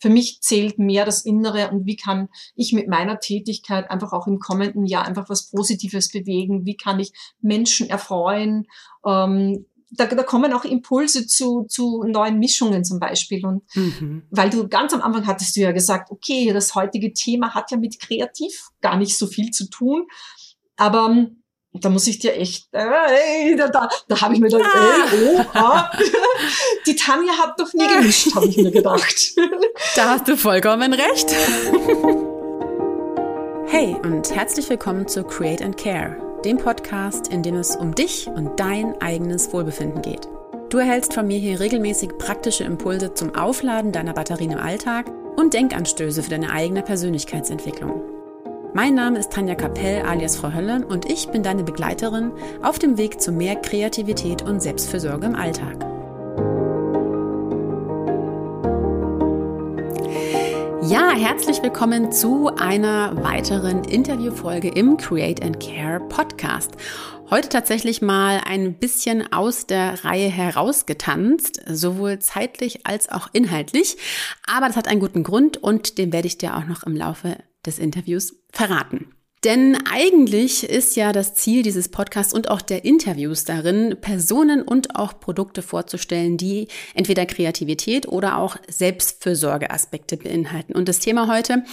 für mich zählt mehr das Innere und wie kann ich mit meiner Tätigkeit einfach auch im kommenden Jahr einfach was Positives bewegen? Wie kann ich Menschen erfreuen? Ähm, da, da kommen auch Impulse zu, zu neuen Mischungen zum Beispiel. Und mhm. weil du ganz am Anfang hattest du ja gesagt, okay, das heutige Thema hat ja mit kreativ gar nicht so viel zu tun. Aber ähm, da muss ich dir echt, äh, da, da, da habe ich mir dann, ah. ey, oh, ah. die Tanja hat doch nie gemischt, habe ich mir gedacht. Da hast du vollkommen recht. Hey und herzlich willkommen zu Create and Care, dem Podcast, in dem es um dich und dein eigenes Wohlbefinden geht. Du erhältst von mir hier regelmäßig praktische Impulse zum Aufladen deiner Batterien im Alltag und Denkanstöße für deine eigene Persönlichkeitsentwicklung. Mein Name ist Tanja Kapell alias Frau Hölle und ich bin deine Begleiterin auf dem Weg zu mehr Kreativität und Selbstfürsorge im Alltag. Ja, herzlich willkommen zu einer weiteren Interviewfolge im Create and Care Podcast. Heute tatsächlich mal ein bisschen aus der Reihe herausgetanzt, sowohl zeitlich als auch inhaltlich. Aber das hat einen guten Grund und den werde ich dir auch noch im Laufe des Interviews verraten. Denn eigentlich ist ja das Ziel dieses Podcasts und auch der Interviews darin, Personen und auch Produkte vorzustellen, die entweder Kreativität oder auch Selbstfürsorgeaspekte beinhalten. Und das Thema heute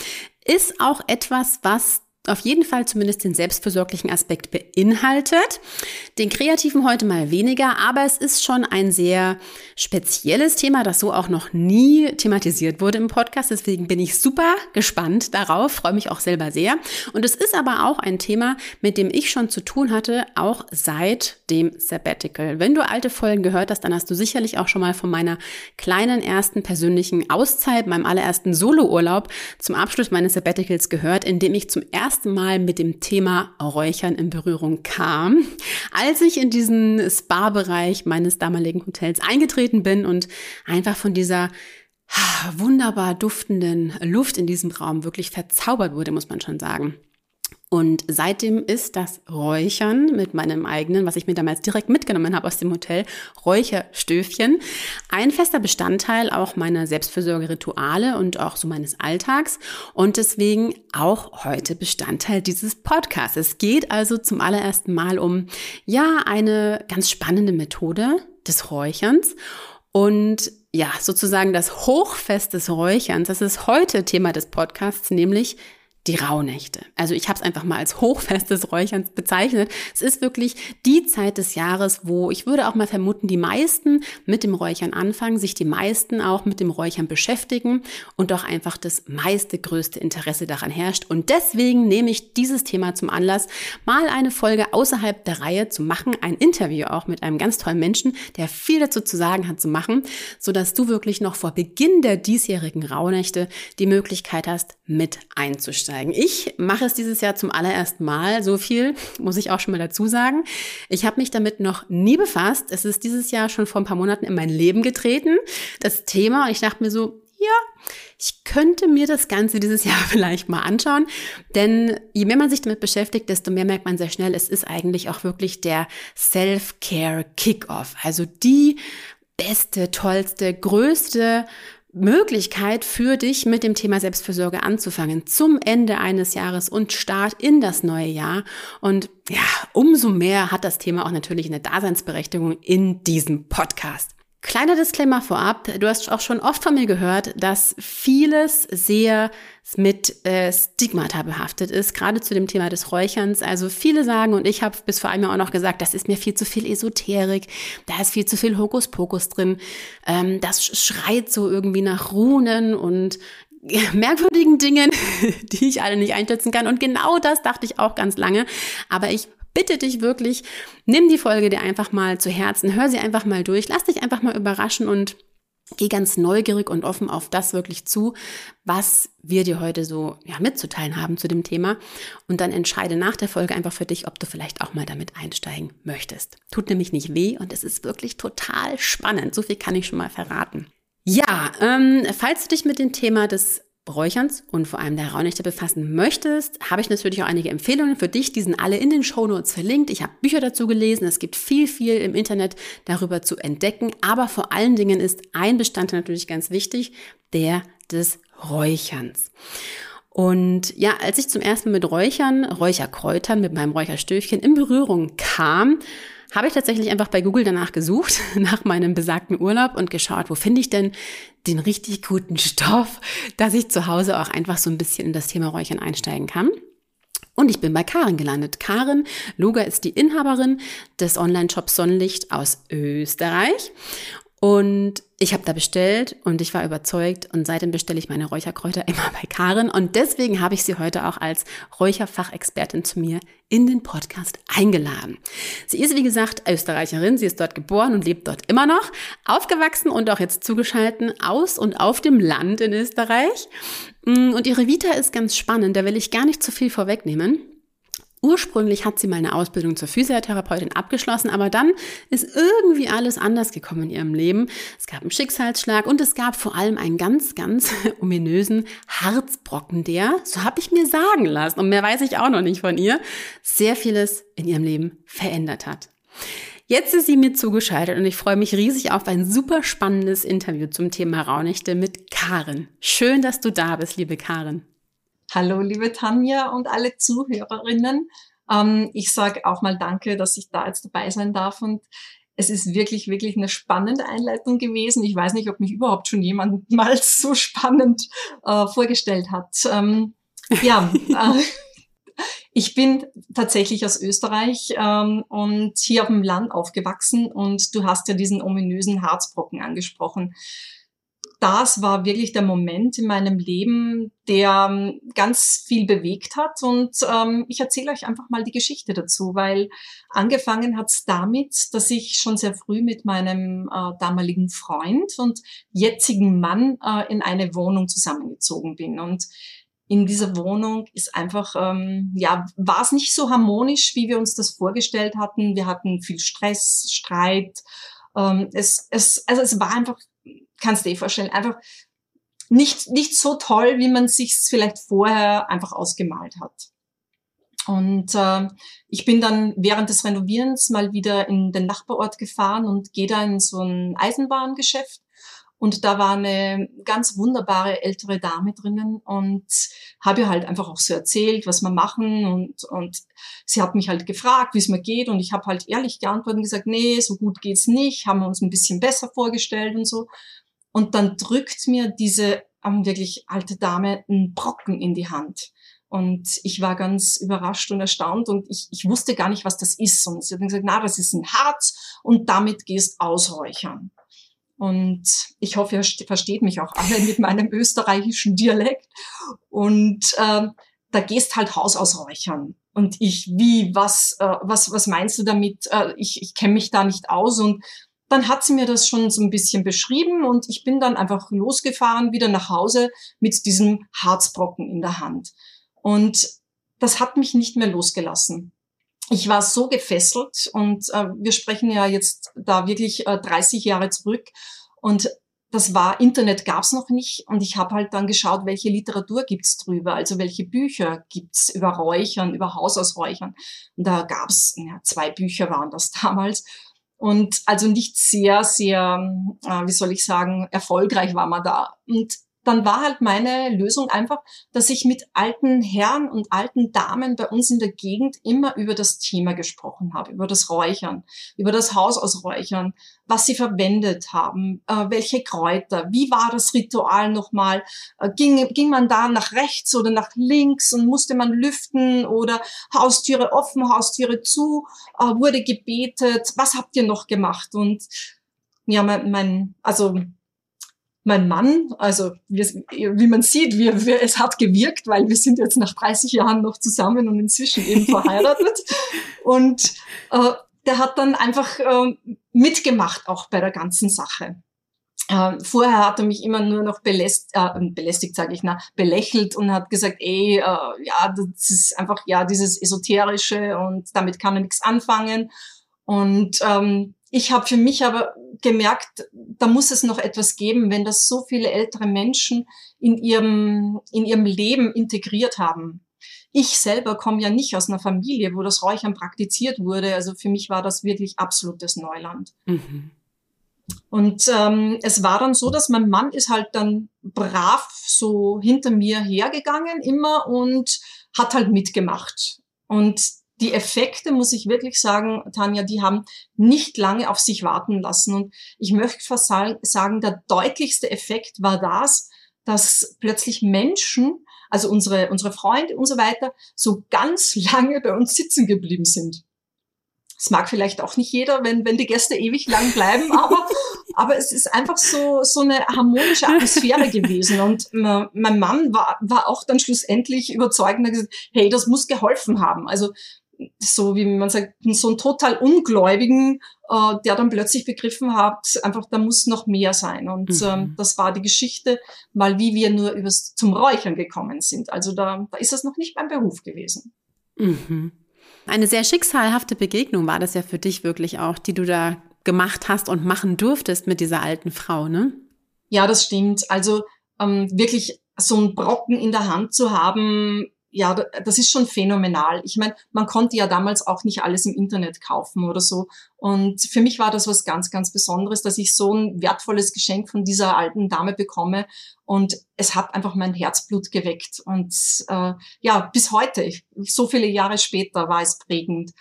ist auch etwas, was auf jeden Fall zumindest den selbstversorglichen Aspekt beinhaltet. Den kreativen heute mal weniger, aber es ist schon ein sehr spezielles Thema, das so auch noch nie thematisiert wurde im Podcast. Deswegen bin ich super gespannt darauf, freue mich auch selber sehr. Und es ist aber auch ein Thema, mit dem ich schon zu tun hatte, auch seit dem Sabbatical. Wenn du alte Folgen gehört hast, dann hast du sicherlich auch schon mal von meiner kleinen ersten persönlichen Auszeit, meinem allerersten Solourlaub zum Abschluss meines Sabbaticals gehört, in dem ich zum ersten erste Mal mit dem Thema Räuchern in Berührung kam, als ich in diesen Spa-Bereich meines damaligen Hotels eingetreten bin und einfach von dieser wunderbar duftenden Luft in diesem Raum wirklich verzaubert wurde, muss man schon sagen. Und seitdem ist das Räuchern mit meinem eigenen, was ich mir damals direkt mitgenommen habe aus dem Hotel, Räucherstöfchen, ein fester Bestandteil auch meiner Selbstfürsorgerituale und auch so meines Alltags und deswegen auch heute Bestandteil dieses Podcasts. Es geht also zum allerersten Mal um, ja, eine ganz spannende Methode des Räucherns und ja, sozusagen das Hochfest des Räucherns. Das ist heute Thema des Podcasts, nämlich die Rauhnächte. Also ich habe es einfach mal als Hochfest des Räucherns bezeichnet. Es ist wirklich die Zeit des Jahres, wo ich würde auch mal vermuten, die meisten mit dem Räuchern anfangen, sich die meisten auch mit dem Räuchern beschäftigen und doch einfach das meiste, größte Interesse daran herrscht. Und deswegen nehme ich dieses Thema zum Anlass, mal eine Folge außerhalb der Reihe zu machen, ein Interview auch mit einem ganz tollen Menschen, der viel dazu zu sagen hat, zu machen, sodass du wirklich noch vor Beginn der diesjährigen Rauhnächte die Möglichkeit hast, mit einzusteigen einsteigen. Ich mache es dieses Jahr zum allerersten Mal. So viel muss ich auch schon mal dazu sagen. Ich habe mich damit noch nie befasst. Es ist dieses Jahr schon vor ein paar Monaten in mein Leben getreten, das Thema. Und ich dachte mir so, ja, ich könnte mir das Ganze dieses Jahr vielleicht mal anschauen, denn je mehr man sich damit beschäftigt, desto mehr merkt man sehr schnell, es ist eigentlich auch wirklich der Self-Care Kickoff. Also die beste, tollste, größte Möglichkeit für dich mit dem Thema Selbstfürsorge anzufangen zum Ende eines Jahres und Start in das neue Jahr. Und ja, umso mehr hat das Thema auch natürlich eine Daseinsberechtigung in diesem Podcast. Kleiner Disclaimer vorab, du hast auch schon oft von mir gehört, dass vieles sehr mit äh, Stigmata behaftet ist, gerade zu dem Thema des Räucherns. Also viele sagen, und ich habe bis vor einem Jahr auch noch gesagt, das ist mir viel zu viel Esoterik, da ist viel zu viel Hokuspokus drin, ähm, das schreit so irgendwie nach Runen und merkwürdigen Dingen, die ich alle nicht einschätzen kann. Und genau das dachte ich auch ganz lange. Aber ich bitte dich wirklich, nimm die Folge dir einfach mal zu Herzen, hör sie einfach mal durch, lass dich einfach mal überraschen und Geh ganz neugierig und offen auf das wirklich zu, was wir dir heute so ja, mitzuteilen haben zu dem Thema. Und dann entscheide nach der Folge einfach für dich, ob du vielleicht auch mal damit einsteigen möchtest. Tut nämlich nicht weh und es ist wirklich total spannend. So viel kann ich schon mal verraten. Ja, ähm, falls du dich mit dem Thema des Räucherns und vor allem der Raunächte befassen möchtest, habe ich natürlich auch einige Empfehlungen für dich. Die sind alle in den Shownotes verlinkt. Ich habe Bücher dazu gelesen. Es gibt viel, viel im Internet darüber zu entdecken. Aber vor allen Dingen ist ein Bestandteil natürlich ganz wichtig, der des Räucherns. Und ja, als ich zum ersten Mal mit Räuchern, Räucherkräutern, mit meinem Räucherstöfchen in Berührung kam, habe ich tatsächlich einfach bei Google danach gesucht, nach meinem besagten Urlaub und geschaut, wo finde ich denn den richtig guten Stoff, dass ich zu Hause auch einfach so ein bisschen in das Thema Räuchern einsteigen kann. Und ich bin bei Karen gelandet. Karen Luger ist die Inhaberin des Online-Shops Sonnenlicht aus Österreich. Und ich habe da bestellt und ich war überzeugt und seitdem bestelle ich meine Räucherkräuter immer bei Karen und deswegen habe ich sie heute auch als Räucherfachexpertin zu mir in den Podcast eingeladen. Sie ist wie gesagt Österreicherin, sie ist dort geboren und lebt dort immer noch, aufgewachsen und auch jetzt zugeschalten aus und auf dem Land in Österreich. Und ihre Vita ist ganz spannend, da will ich gar nicht zu viel vorwegnehmen. Ursprünglich hat sie mal eine Ausbildung zur Physiotherapeutin abgeschlossen, aber dann ist irgendwie alles anders gekommen in ihrem Leben. Es gab einen Schicksalsschlag und es gab vor allem einen ganz, ganz ominösen Harzbrocken, der, so habe ich mir sagen lassen, und mehr weiß ich auch noch nicht von ihr, sehr vieles in ihrem Leben verändert hat. Jetzt ist sie mir zugeschaltet und ich freue mich riesig auf ein super spannendes Interview zum Thema Raunichte mit Karen. Schön, dass du da bist, liebe Karen. Hallo, liebe Tanja und alle Zuhörerinnen. Ähm, ich sage auch mal Danke, dass ich da jetzt dabei sein darf und es ist wirklich, wirklich eine spannende Einleitung gewesen. Ich weiß nicht, ob mich überhaupt schon jemand mal so spannend äh, vorgestellt hat. Ähm, ja, äh, ich bin tatsächlich aus Österreich ähm, und hier auf dem Land aufgewachsen und du hast ja diesen ominösen Harzbrocken angesprochen das war wirklich der Moment in meinem Leben, der ähm, ganz viel bewegt hat. Und ähm, ich erzähle euch einfach mal die Geschichte dazu, weil angefangen hat es damit, dass ich schon sehr früh mit meinem äh, damaligen Freund und jetzigen Mann äh, in eine Wohnung zusammengezogen bin. Und in dieser Wohnung ist einfach, ähm, ja, war es nicht so harmonisch, wie wir uns das vorgestellt hatten. Wir hatten viel Stress, Streit. Ähm, es, es, also es war einfach kannst du dir vorstellen, einfach nicht, nicht so toll, wie man sich vielleicht vorher einfach ausgemalt hat. Und äh, ich bin dann während des Renovierens mal wieder in den Nachbarort gefahren und gehe da in so ein Eisenbahngeschäft. Und da war eine ganz wunderbare ältere Dame drinnen und habe ihr halt einfach auch so erzählt, was wir machen. Und, und sie hat mich halt gefragt, wie es mir geht. Und ich habe halt ehrlich geantwortet und gesagt, nee, so gut geht's nicht, haben wir uns ein bisschen besser vorgestellt und so. Und dann drückt mir diese ähm, wirklich alte Dame einen Brocken in die Hand. Und ich war ganz überrascht und erstaunt und ich, ich wusste gar nicht, was das ist. Und sie hat dann gesagt, na, das ist ein Harz und damit gehst ausräuchern. Und ich hoffe, ihr versteht mich auch alle mit meinem österreichischen Dialekt. Und äh, da gehst halt Haus ausräuchern. Und ich, wie, was, äh, was, was meinst du damit? Äh, ich ich kenne mich da nicht aus und dann hat sie mir das schon so ein bisschen beschrieben und ich bin dann einfach losgefahren, wieder nach Hause mit diesem Harzbrocken in der Hand. Und das hat mich nicht mehr losgelassen. Ich war so gefesselt und äh, wir sprechen ja jetzt da wirklich äh, 30 Jahre zurück und das war, Internet gab's noch nicht und ich habe halt dann geschaut, welche Literatur gibt's drüber, also welche Bücher gibt's über Räuchern, über Hausausräuchern. Und da gab's ja, zwei Bücher waren das damals und also nicht sehr, sehr, äh, wie soll ich sagen, erfolgreich war man da. Und dann war halt meine Lösung einfach, dass ich mit alten Herren und alten Damen bei uns in der Gegend immer über das Thema gesprochen habe, über das Räuchern, über das Haus aus Räuchern, was sie verwendet haben, äh, welche Kräuter, wie war das Ritual nochmal, äh, ging, ging man da nach rechts oder nach links und musste man lüften oder Haustüre offen, Haustüre zu, äh, wurde gebetet, was habt ihr noch gemacht? Und ja, mein, mein also mein Mann, also wie, wie man sieht, wir, wir, es hat gewirkt, weil wir sind jetzt nach 30 Jahren noch zusammen und inzwischen eben verheiratet. und äh, der hat dann einfach äh, mitgemacht auch bei der ganzen Sache. Äh, vorher hat er mich immer nur noch beläst, äh, belästigt, sage ich, na, belächelt und hat gesagt, ey, äh, ja, das ist einfach ja dieses esoterische und damit kann er nichts anfangen. Und ähm, ich habe für mich aber gemerkt, da muss es noch etwas geben, wenn das so viele ältere Menschen in ihrem, in ihrem Leben integriert haben. Ich selber komme ja nicht aus einer Familie, wo das Räuchern praktiziert wurde. Also für mich war das wirklich absolutes Neuland. Mhm. Und ähm, es war dann so, dass mein Mann ist halt dann brav so hinter mir hergegangen immer und hat halt mitgemacht. Und die Effekte, muss ich wirklich sagen, Tanja, die haben nicht lange auf sich warten lassen. Und ich möchte fast sagen, der deutlichste Effekt war das, dass plötzlich Menschen, also unsere, unsere Freunde und so weiter, so ganz lange bei uns sitzen geblieben sind. Das mag vielleicht auch nicht jeder, wenn, wenn die Gäste ewig lang bleiben, aber, aber es ist einfach so, so eine harmonische Atmosphäre gewesen. Und mein Mann war, war auch dann schlussendlich überzeugend und gesagt, hey, das muss geholfen haben. Also so wie man sagt, so einen total Ungläubigen, äh, der dann plötzlich begriffen hat, einfach da muss noch mehr sein. Und mhm. ähm, das war die Geschichte, mal wie wir nur übers, zum Räuchern gekommen sind. Also da, da ist das noch nicht mein Beruf gewesen. Mhm. Eine sehr schicksalhafte Begegnung war das ja für dich wirklich auch, die du da gemacht hast und machen durftest mit dieser alten Frau, ne? Ja, das stimmt. Also ähm, wirklich so einen Brocken in der Hand zu haben, ja, das ist schon phänomenal. Ich meine, man konnte ja damals auch nicht alles im Internet kaufen oder so. Und für mich war das was ganz, ganz Besonderes, dass ich so ein wertvolles Geschenk von dieser alten Dame bekomme. Und es hat einfach mein Herzblut geweckt. Und äh, ja, bis heute, so viele Jahre später, war es prägend.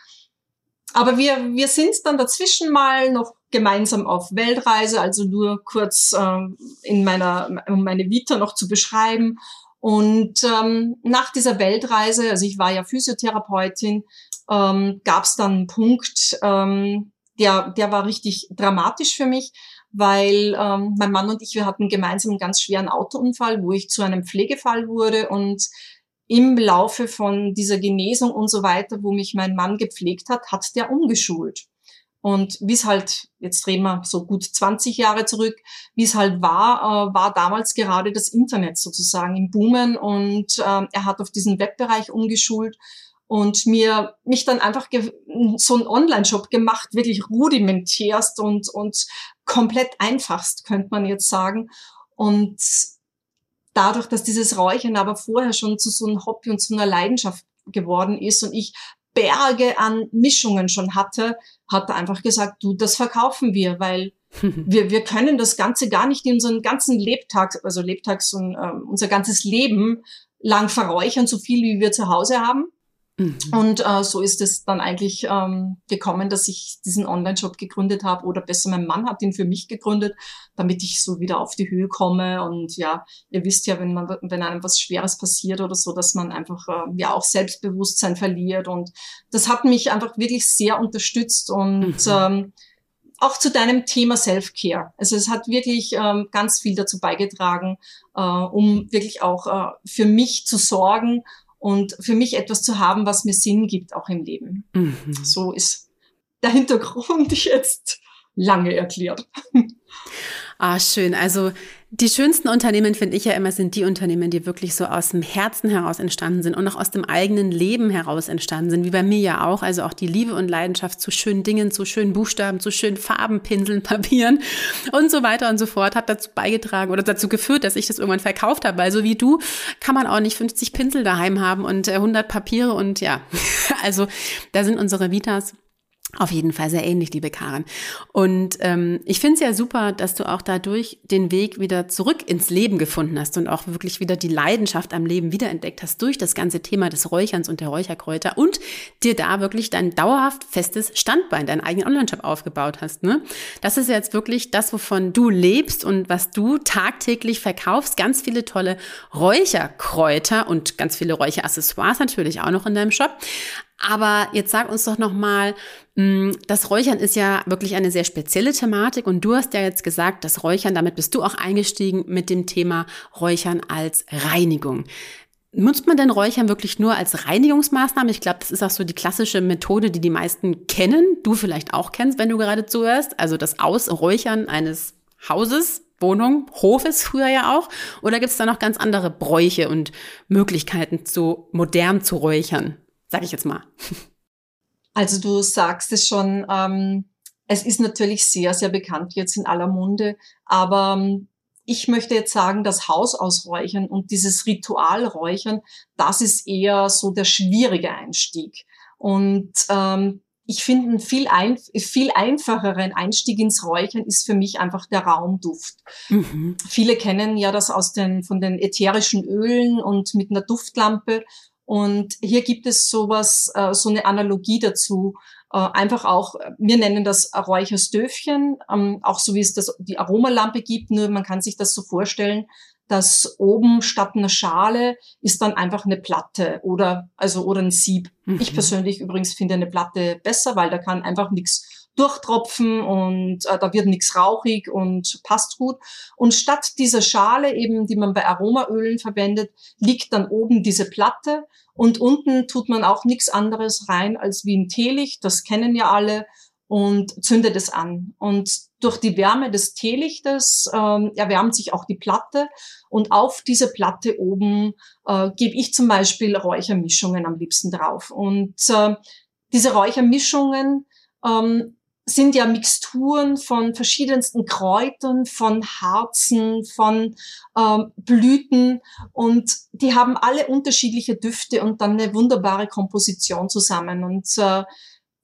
Aber wir, wir sind dann dazwischen mal noch gemeinsam auf Weltreise, also nur kurz äh, in meiner, um meine Vita noch zu beschreiben. Und ähm, nach dieser Weltreise, also ich war ja Physiotherapeutin, ähm, gab es dann einen Punkt, ähm, der, der war richtig dramatisch für mich, weil ähm, mein Mann und ich, wir hatten gemeinsam einen ganz schweren Autounfall, wo ich zu einem Pflegefall wurde und im Laufe von dieser Genesung und so weiter, wo mich mein Mann gepflegt hat, hat der umgeschult. Und wie es halt, jetzt drehen wir so gut 20 Jahre zurück, wie es halt war, äh, war damals gerade das Internet sozusagen im Boomen und äh, er hat auf diesen Webbereich umgeschult und mir mich dann einfach so einen Online-Shop gemacht, wirklich rudimentärst und, und komplett einfachst, könnte man jetzt sagen. Und dadurch, dass dieses Räuchern aber vorher schon zu so einem Hobby und zu einer Leidenschaft geworden ist und ich Berge an Mischungen schon hatte, hat er einfach gesagt, du, das verkaufen wir, weil wir, wir können das Ganze gar nicht in unseren ganzen Lebtag, also Lebtags und äh, unser ganzes Leben lang verräuchern, so viel wie wir zu Hause haben. Mhm. Und äh, so ist es dann eigentlich ähm, gekommen, dass ich diesen Online-Shop gegründet habe oder besser mein Mann hat ihn für mich gegründet, damit ich so wieder auf die Höhe komme. Und ja, ihr wisst ja, wenn man wenn einem was Schweres passiert oder so, dass man einfach äh, ja auch Selbstbewusstsein verliert. Und das hat mich einfach wirklich sehr unterstützt und mhm. ähm, auch zu deinem Thema Self-Care. Also es hat wirklich ähm, ganz viel dazu beigetragen, äh, um wirklich auch äh, für mich zu sorgen und für mich etwas zu haben, was mir Sinn gibt, auch im Leben. Mhm. So ist der Hintergrund jetzt lange erklärt. Ah, schön. Also die schönsten Unternehmen, finde ich ja immer, sind die Unternehmen, die wirklich so aus dem Herzen heraus entstanden sind und auch aus dem eigenen Leben heraus entstanden sind, wie bei mir ja auch. Also auch die Liebe und Leidenschaft zu schönen Dingen, zu schönen Buchstaben, zu schönen Farben, Pinseln, Papieren und so weiter und so fort hat dazu beigetragen oder dazu geführt, dass ich das irgendwann verkauft habe. Weil so wie du kann man auch nicht 50 Pinsel daheim haben und 100 äh, Papiere und ja, also da sind unsere Vitas auf jeden Fall sehr ähnlich, liebe Karen. Und ähm, ich finde es ja super, dass du auch dadurch den Weg wieder zurück ins Leben gefunden hast und auch wirklich wieder die Leidenschaft am Leben wiederentdeckt hast durch das ganze Thema des Räucherns und der Räucherkräuter und dir da wirklich dein dauerhaft festes Standbein, deinen eigenen Online-Shop aufgebaut hast. Ne? Das ist jetzt wirklich das, wovon du lebst und was du tagtäglich verkaufst. Ganz viele tolle Räucherkräuter und ganz viele Räucheraccessoires natürlich auch noch in deinem Shop. Aber jetzt sag uns doch noch mal, mm, das Räuchern ist ja wirklich eine sehr spezielle Thematik und du hast ja jetzt gesagt, das Räuchern, damit bist du auch eingestiegen mit dem Thema Räuchern als Reinigung. Nutzt man denn Räuchern wirklich nur als Reinigungsmaßnahme? Ich glaube, das ist auch so die klassische Methode, die die meisten kennen, du vielleicht auch kennst, wenn du gerade zuhörst. Also das Ausräuchern eines Hauses, Wohnung, Hofes früher ja auch. Oder gibt es da noch ganz andere Bräuche und Möglichkeiten, so modern zu räuchern? Sage ich jetzt mal. Also du sagst es schon, ähm, es ist natürlich sehr, sehr bekannt jetzt in aller Munde, aber ähm, ich möchte jetzt sagen, das Hausausräuchern und dieses Ritualräuchern, das ist eher so der schwierige Einstieg. Und ähm, ich finde, ein viel, ein, viel einfacheren Einstieg ins Räuchern ist für mich einfach der Raumduft. Mhm. Viele kennen ja das aus den, von den ätherischen Ölen und mit einer Duftlampe. Und hier gibt es sowas, äh, so eine Analogie dazu. Äh, einfach auch, wir nennen das Räucherstöfchen, ähm, auch so wie es das, die Aromalampe gibt, nur man kann sich das so vorstellen, dass oben statt einer Schale ist dann einfach eine Platte oder also oder ein Sieb. Mhm. Ich persönlich übrigens finde eine Platte besser, weil da kann einfach nichts durchtropfen und äh, da wird nichts rauchig und passt gut. Und statt dieser Schale eben, die man bei Aromaölen verwendet, liegt dann oben diese Platte und unten tut man auch nichts anderes rein als wie ein Teelicht. Das kennen ja alle und zündet es an. Und durch die Wärme des Teelichtes ähm, erwärmt sich auch die Platte und auf diese Platte oben äh, gebe ich zum Beispiel Räuchermischungen am liebsten drauf. Und äh, diese Räuchermischungen ähm, sind ja Mixturen von verschiedensten Kräutern, von Harzen, von ähm, Blüten und die haben alle unterschiedliche Düfte und dann eine wunderbare Komposition zusammen. Und äh,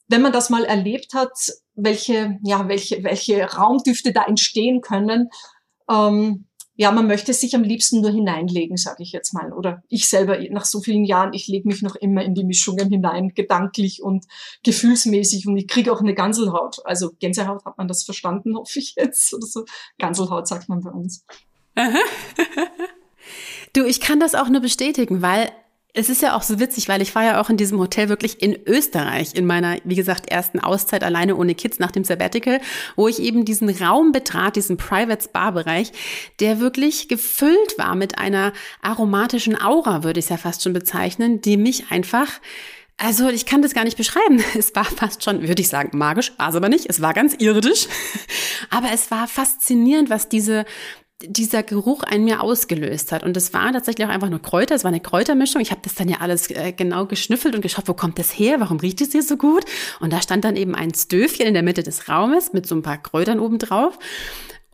wenn man das mal erlebt hat, welche, ja, welche, welche Raumdüfte da entstehen können, ähm, ja, man möchte sich am liebsten nur hineinlegen, sage ich jetzt mal. Oder ich selber nach so vielen Jahren, ich lege mich noch immer in die Mischungen hinein, gedanklich und gefühlsmäßig und ich kriege auch eine Ganselhaut. Also Gänsehaut hat man das verstanden, hoffe ich jetzt. Oder so. Ganselhaut sagt man bei uns. du, ich kann das auch nur bestätigen, weil es ist ja auch so witzig, weil ich war ja auch in diesem Hotel wirklich in Österreich in meiner, wie gesagt, ersten Auszeit alleine ohne Kids nach dem Sabbatical, wo ich eben diesen Raum betrat, diesen Private Spa Bereich, der wirklich gefüllt war mit einer aromatischen Aura, würde ich es ja fast schon bezeichnen, die mich einfach also ich kann das gar nicht beschreiben. Es war fast schon, würde ich sagen, magisch, war es aber nicht. Es war ganz irdisch. Aber es war faszinierend, was diese dieser Geruch in mir ausgelöst hat. Und es war tatsächlich auch einfach nur Kräuter, es war eine Kräutermischung. Ich habe das dann ja alles äh, genau geschnüffelt und geschaut, wo kommt das her, warum riecht es hier so gut? Und da stand dann eben ein Stöfchen in der Mitte des Raumes mit so ein paar Kräutern oben drauf.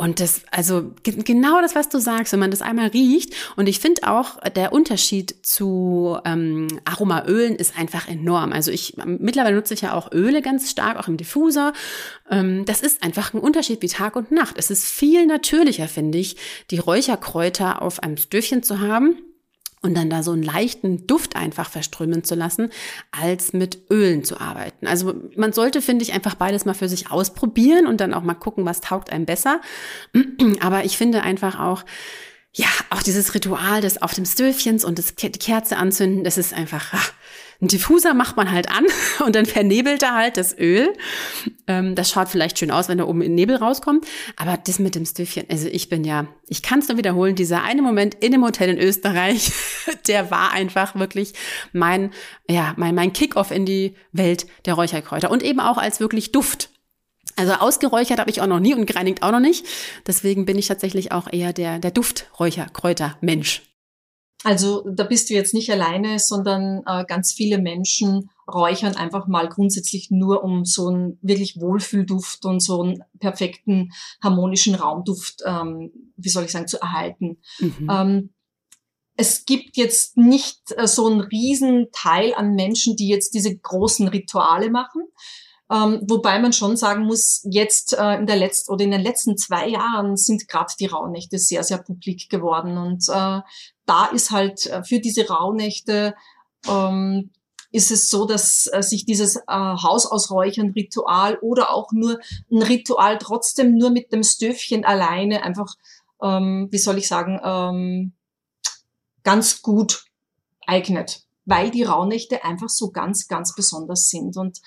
Und das, also genau das, was du sagst, wenn man das einmal riecht. Und ich finde auch, der Unterschied zu ähm, Aromaölen ist einfach enorm. Also ich mittlerweile nutze ich ja auch Öle ganz stark, auch im Diffuser. Ähm, das ist einfach ein Unterschied wie Tag und Nacht. Es ist viel natürlicher, finde ich, die Räucherkräuter auf einem Stöfchen zu haben und dann da so einen leichten Duft einfach verströmen zu lassen, als mit Ölen zu arbeiten. Also man sollte, finde ich, einfach beides mal für sich ausprobieren und dann auch mal gucken, was taugt einem besser. Aber ich finde einfach auch, ja, auch dieses Ritual des auf dem Stöfchens und das, Kerze anzünden, das ist einfach, ach, ein Diffuser macht man halt an und dann vernebelt er halt das Öl. Ähm, das schaut vielleicht schön aus, wenn da oben in Nebel rauskommt. Aber das mit dem Stöfchen, also ich bin ja, ich kann es nur wiederholen, dieser eine Moment in dem Hotel in Österreich, der war einfach wirklich mein, ja, mein, mein Kick-off in die Welt der Räucherkräuter und eben auch als wirklich Duft. Also ausgeräuchert habe ich auch noch nie und gereinigt auch noch nicht. Deswegen bin ich tatsächlich auch eher der, der Dufträucherkräuter-Mensch. Also da bist du jetzt nicht alleine, sondern äh, ganz viele Menschen räuchern einfach mal grundsätzlich nur, um so einen wirklich Wohlfühlduft und so einen perfekten harmonischen Raumduft, ähm, wie soll ich sagen, zu erhalten. Mhm. Ähm, es gibt jetzt nicht äh, so einen riesen Teil an Menschen, die jetzt diese großen Rituale machen. Ähm, wobei man schon sagen muss, jetzt äh, in der letzten oder in den letzten zwei Jahren sind gerade die Rauhnächte sehr, sehr publik geworden. Und äh, da ist halt äh, für diese Rauhnächte ähm, ist es so, dass äh, sich dieses äh, Hausausräuchern-Ritual oder auch nur ein Ritual trotzdem nur mit dem Stöfchen alleine einfach, ähm, wie soll ich sagen, ähm, ganz gut eignet, weil die Rauhnächte einfach so ganz, ganz besonders sind. Und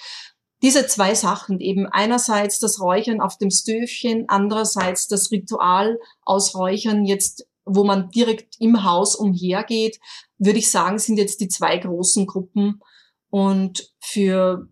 diese zwei Sachen eben einerseits das Räuchern auf dem Stöfchen, andererseits das Ritual ausräuchern jetzt, wo man direkt im Haus umhergeht, würde ich sagen, sind jetzt die zwei großen Gruppen. Und für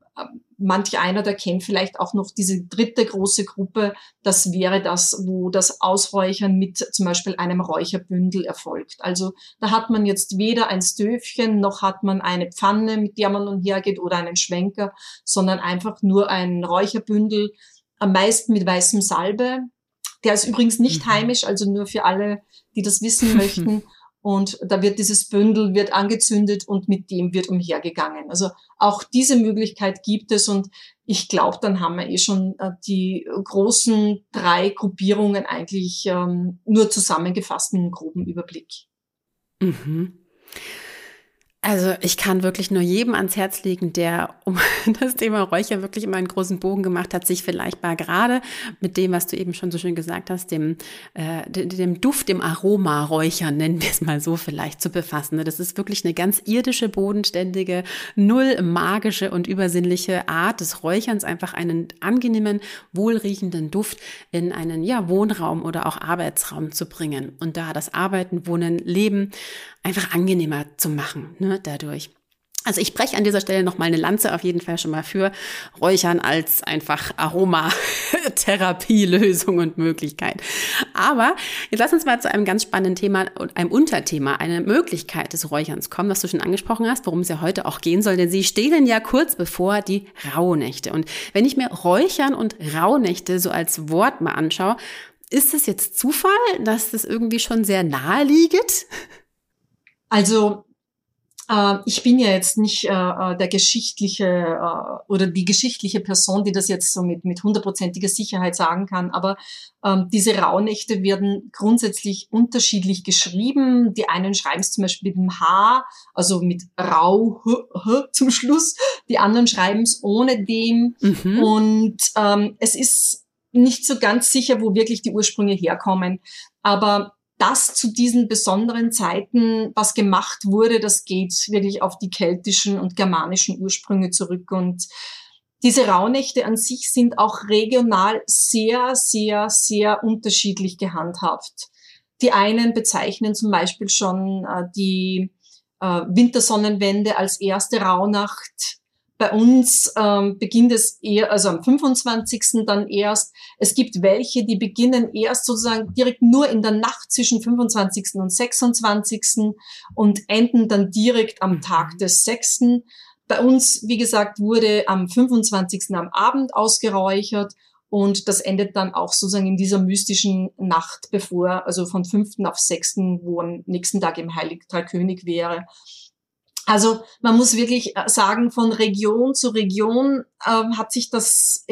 manch einer, der kennt vielleicht auch noch diese dritte große Gruppe. Das wäre das, wo das Ausräuchern mit zum Beispiel einem Räucherbündel erfolgt. Also da hat man jetzt weder ein Stöfchen, noch hat man eine Pfanne, mit der man umhergeht oder einen Schwenker, sondern einfach nur ein Räucherbündel, am meisten mit weißem Salbe. Der ist übrigens nicht mhm. heimisch, also nur für alle, die das wissen möchten. Und da wird dieses Bündel wird angezündet und mit dem wird umhergegangen. Also auch diese Möglichkeit gibt es und ich glaube, dann haben wir eh schon äh, die großen drei Gruppierungen eigentlich ähm, nur zusammengefasst in einem groben Überblick. Mhm. Also ich kann wirklich nur jedem ans Herz legen, der um das Thema Räucher wirklich immer einen großen Bogen gemacht hat, sich vielleicht mal gerade mit dem, was du eben schon so schön gesagt hast, dem, äh, dem Duft, dem Aroma Räuchern, nennen wir es mal so vielleicht, zu befassen. Das ist wirklich eine ganz irdische, bodenständige, null magische und übersinnliche Art des Räucherns, einfach einen angenehmen, wohlriechenden Duft in einen ja, Wohnraum oder auch Arbeitsraum zu bringen und da das Arbeiten, Wohnen, Leben einfach angenehmer zu machen ne, dadurch. Also ich breche an dieser Stelle nochmal eine Lanze auf jeden Fall schon mal für Räuchern als einfach Aromatherapie-Lösung und Möglichkeit. Aber jetzt lass uns mal zu einem ganz spannenden Thema und einem Unterthema, eine Möglichkeit des Räucherns kommen, was du schon angesprochen hast, worum es ja heute auch gehen soll, denn sie stehen ja kurz bevor die Rauhnächte. Und wenn ich mir Räuchern und Rauhnächte so als Wort mal anschaue, ist es jetzt Zufall, dass das irgendwie schon sehr nahe liegt? Also ich bin ja jetzt nicht äh, äh, der geschichtliche äh, oder die geschichtliche Person, die das jetzt so mit, mit hundertprozentiger Sicherheit sagen kann, aber ähm, diese Rauhnächte werden grundsätzlich unterschiedlich geschrieben. Die einen schreiben es zum Beispiel mit dem H, also mit Rau H, H zum Schluss. Die anderen schreiben es ohne dem. Mhm. Und ähm, es ist nicht so ganz sicher, wo wirklich die Ursprünge herkommen. Aber dass zu diesen besonderen Zeiten was gemacht wurde, das geht wirklich auf die keltischen und germanischen Ursprünge zurück. Und diese Rauhnächte an sich sind auch regional sehr, sehr, sehr unterschiedlich gehandhabt. Die einen bezeichnen zum Beispiel schon äh, die äh, Wintersonnenwende als erste Rauhnacht bei uns ähm, beginnt es eher, also am 25. dann erst. Es gibt welche, die beginnen erst sozusagen direkt nur in der Nacht zwischen 25. und 26. und enden dann direkt am Tag des 6. Bei uns, wie gesagt, wurde am 25. am Abend ausgeräuchert und das endet dann auch sozusagen in dieser mystischen Nacht bevor, also von 5. auf 6., wo am nächsten Tag im Heilig König wäre. Also man muss wirklich äh, sagen, von Region zu Region äh, hat sich das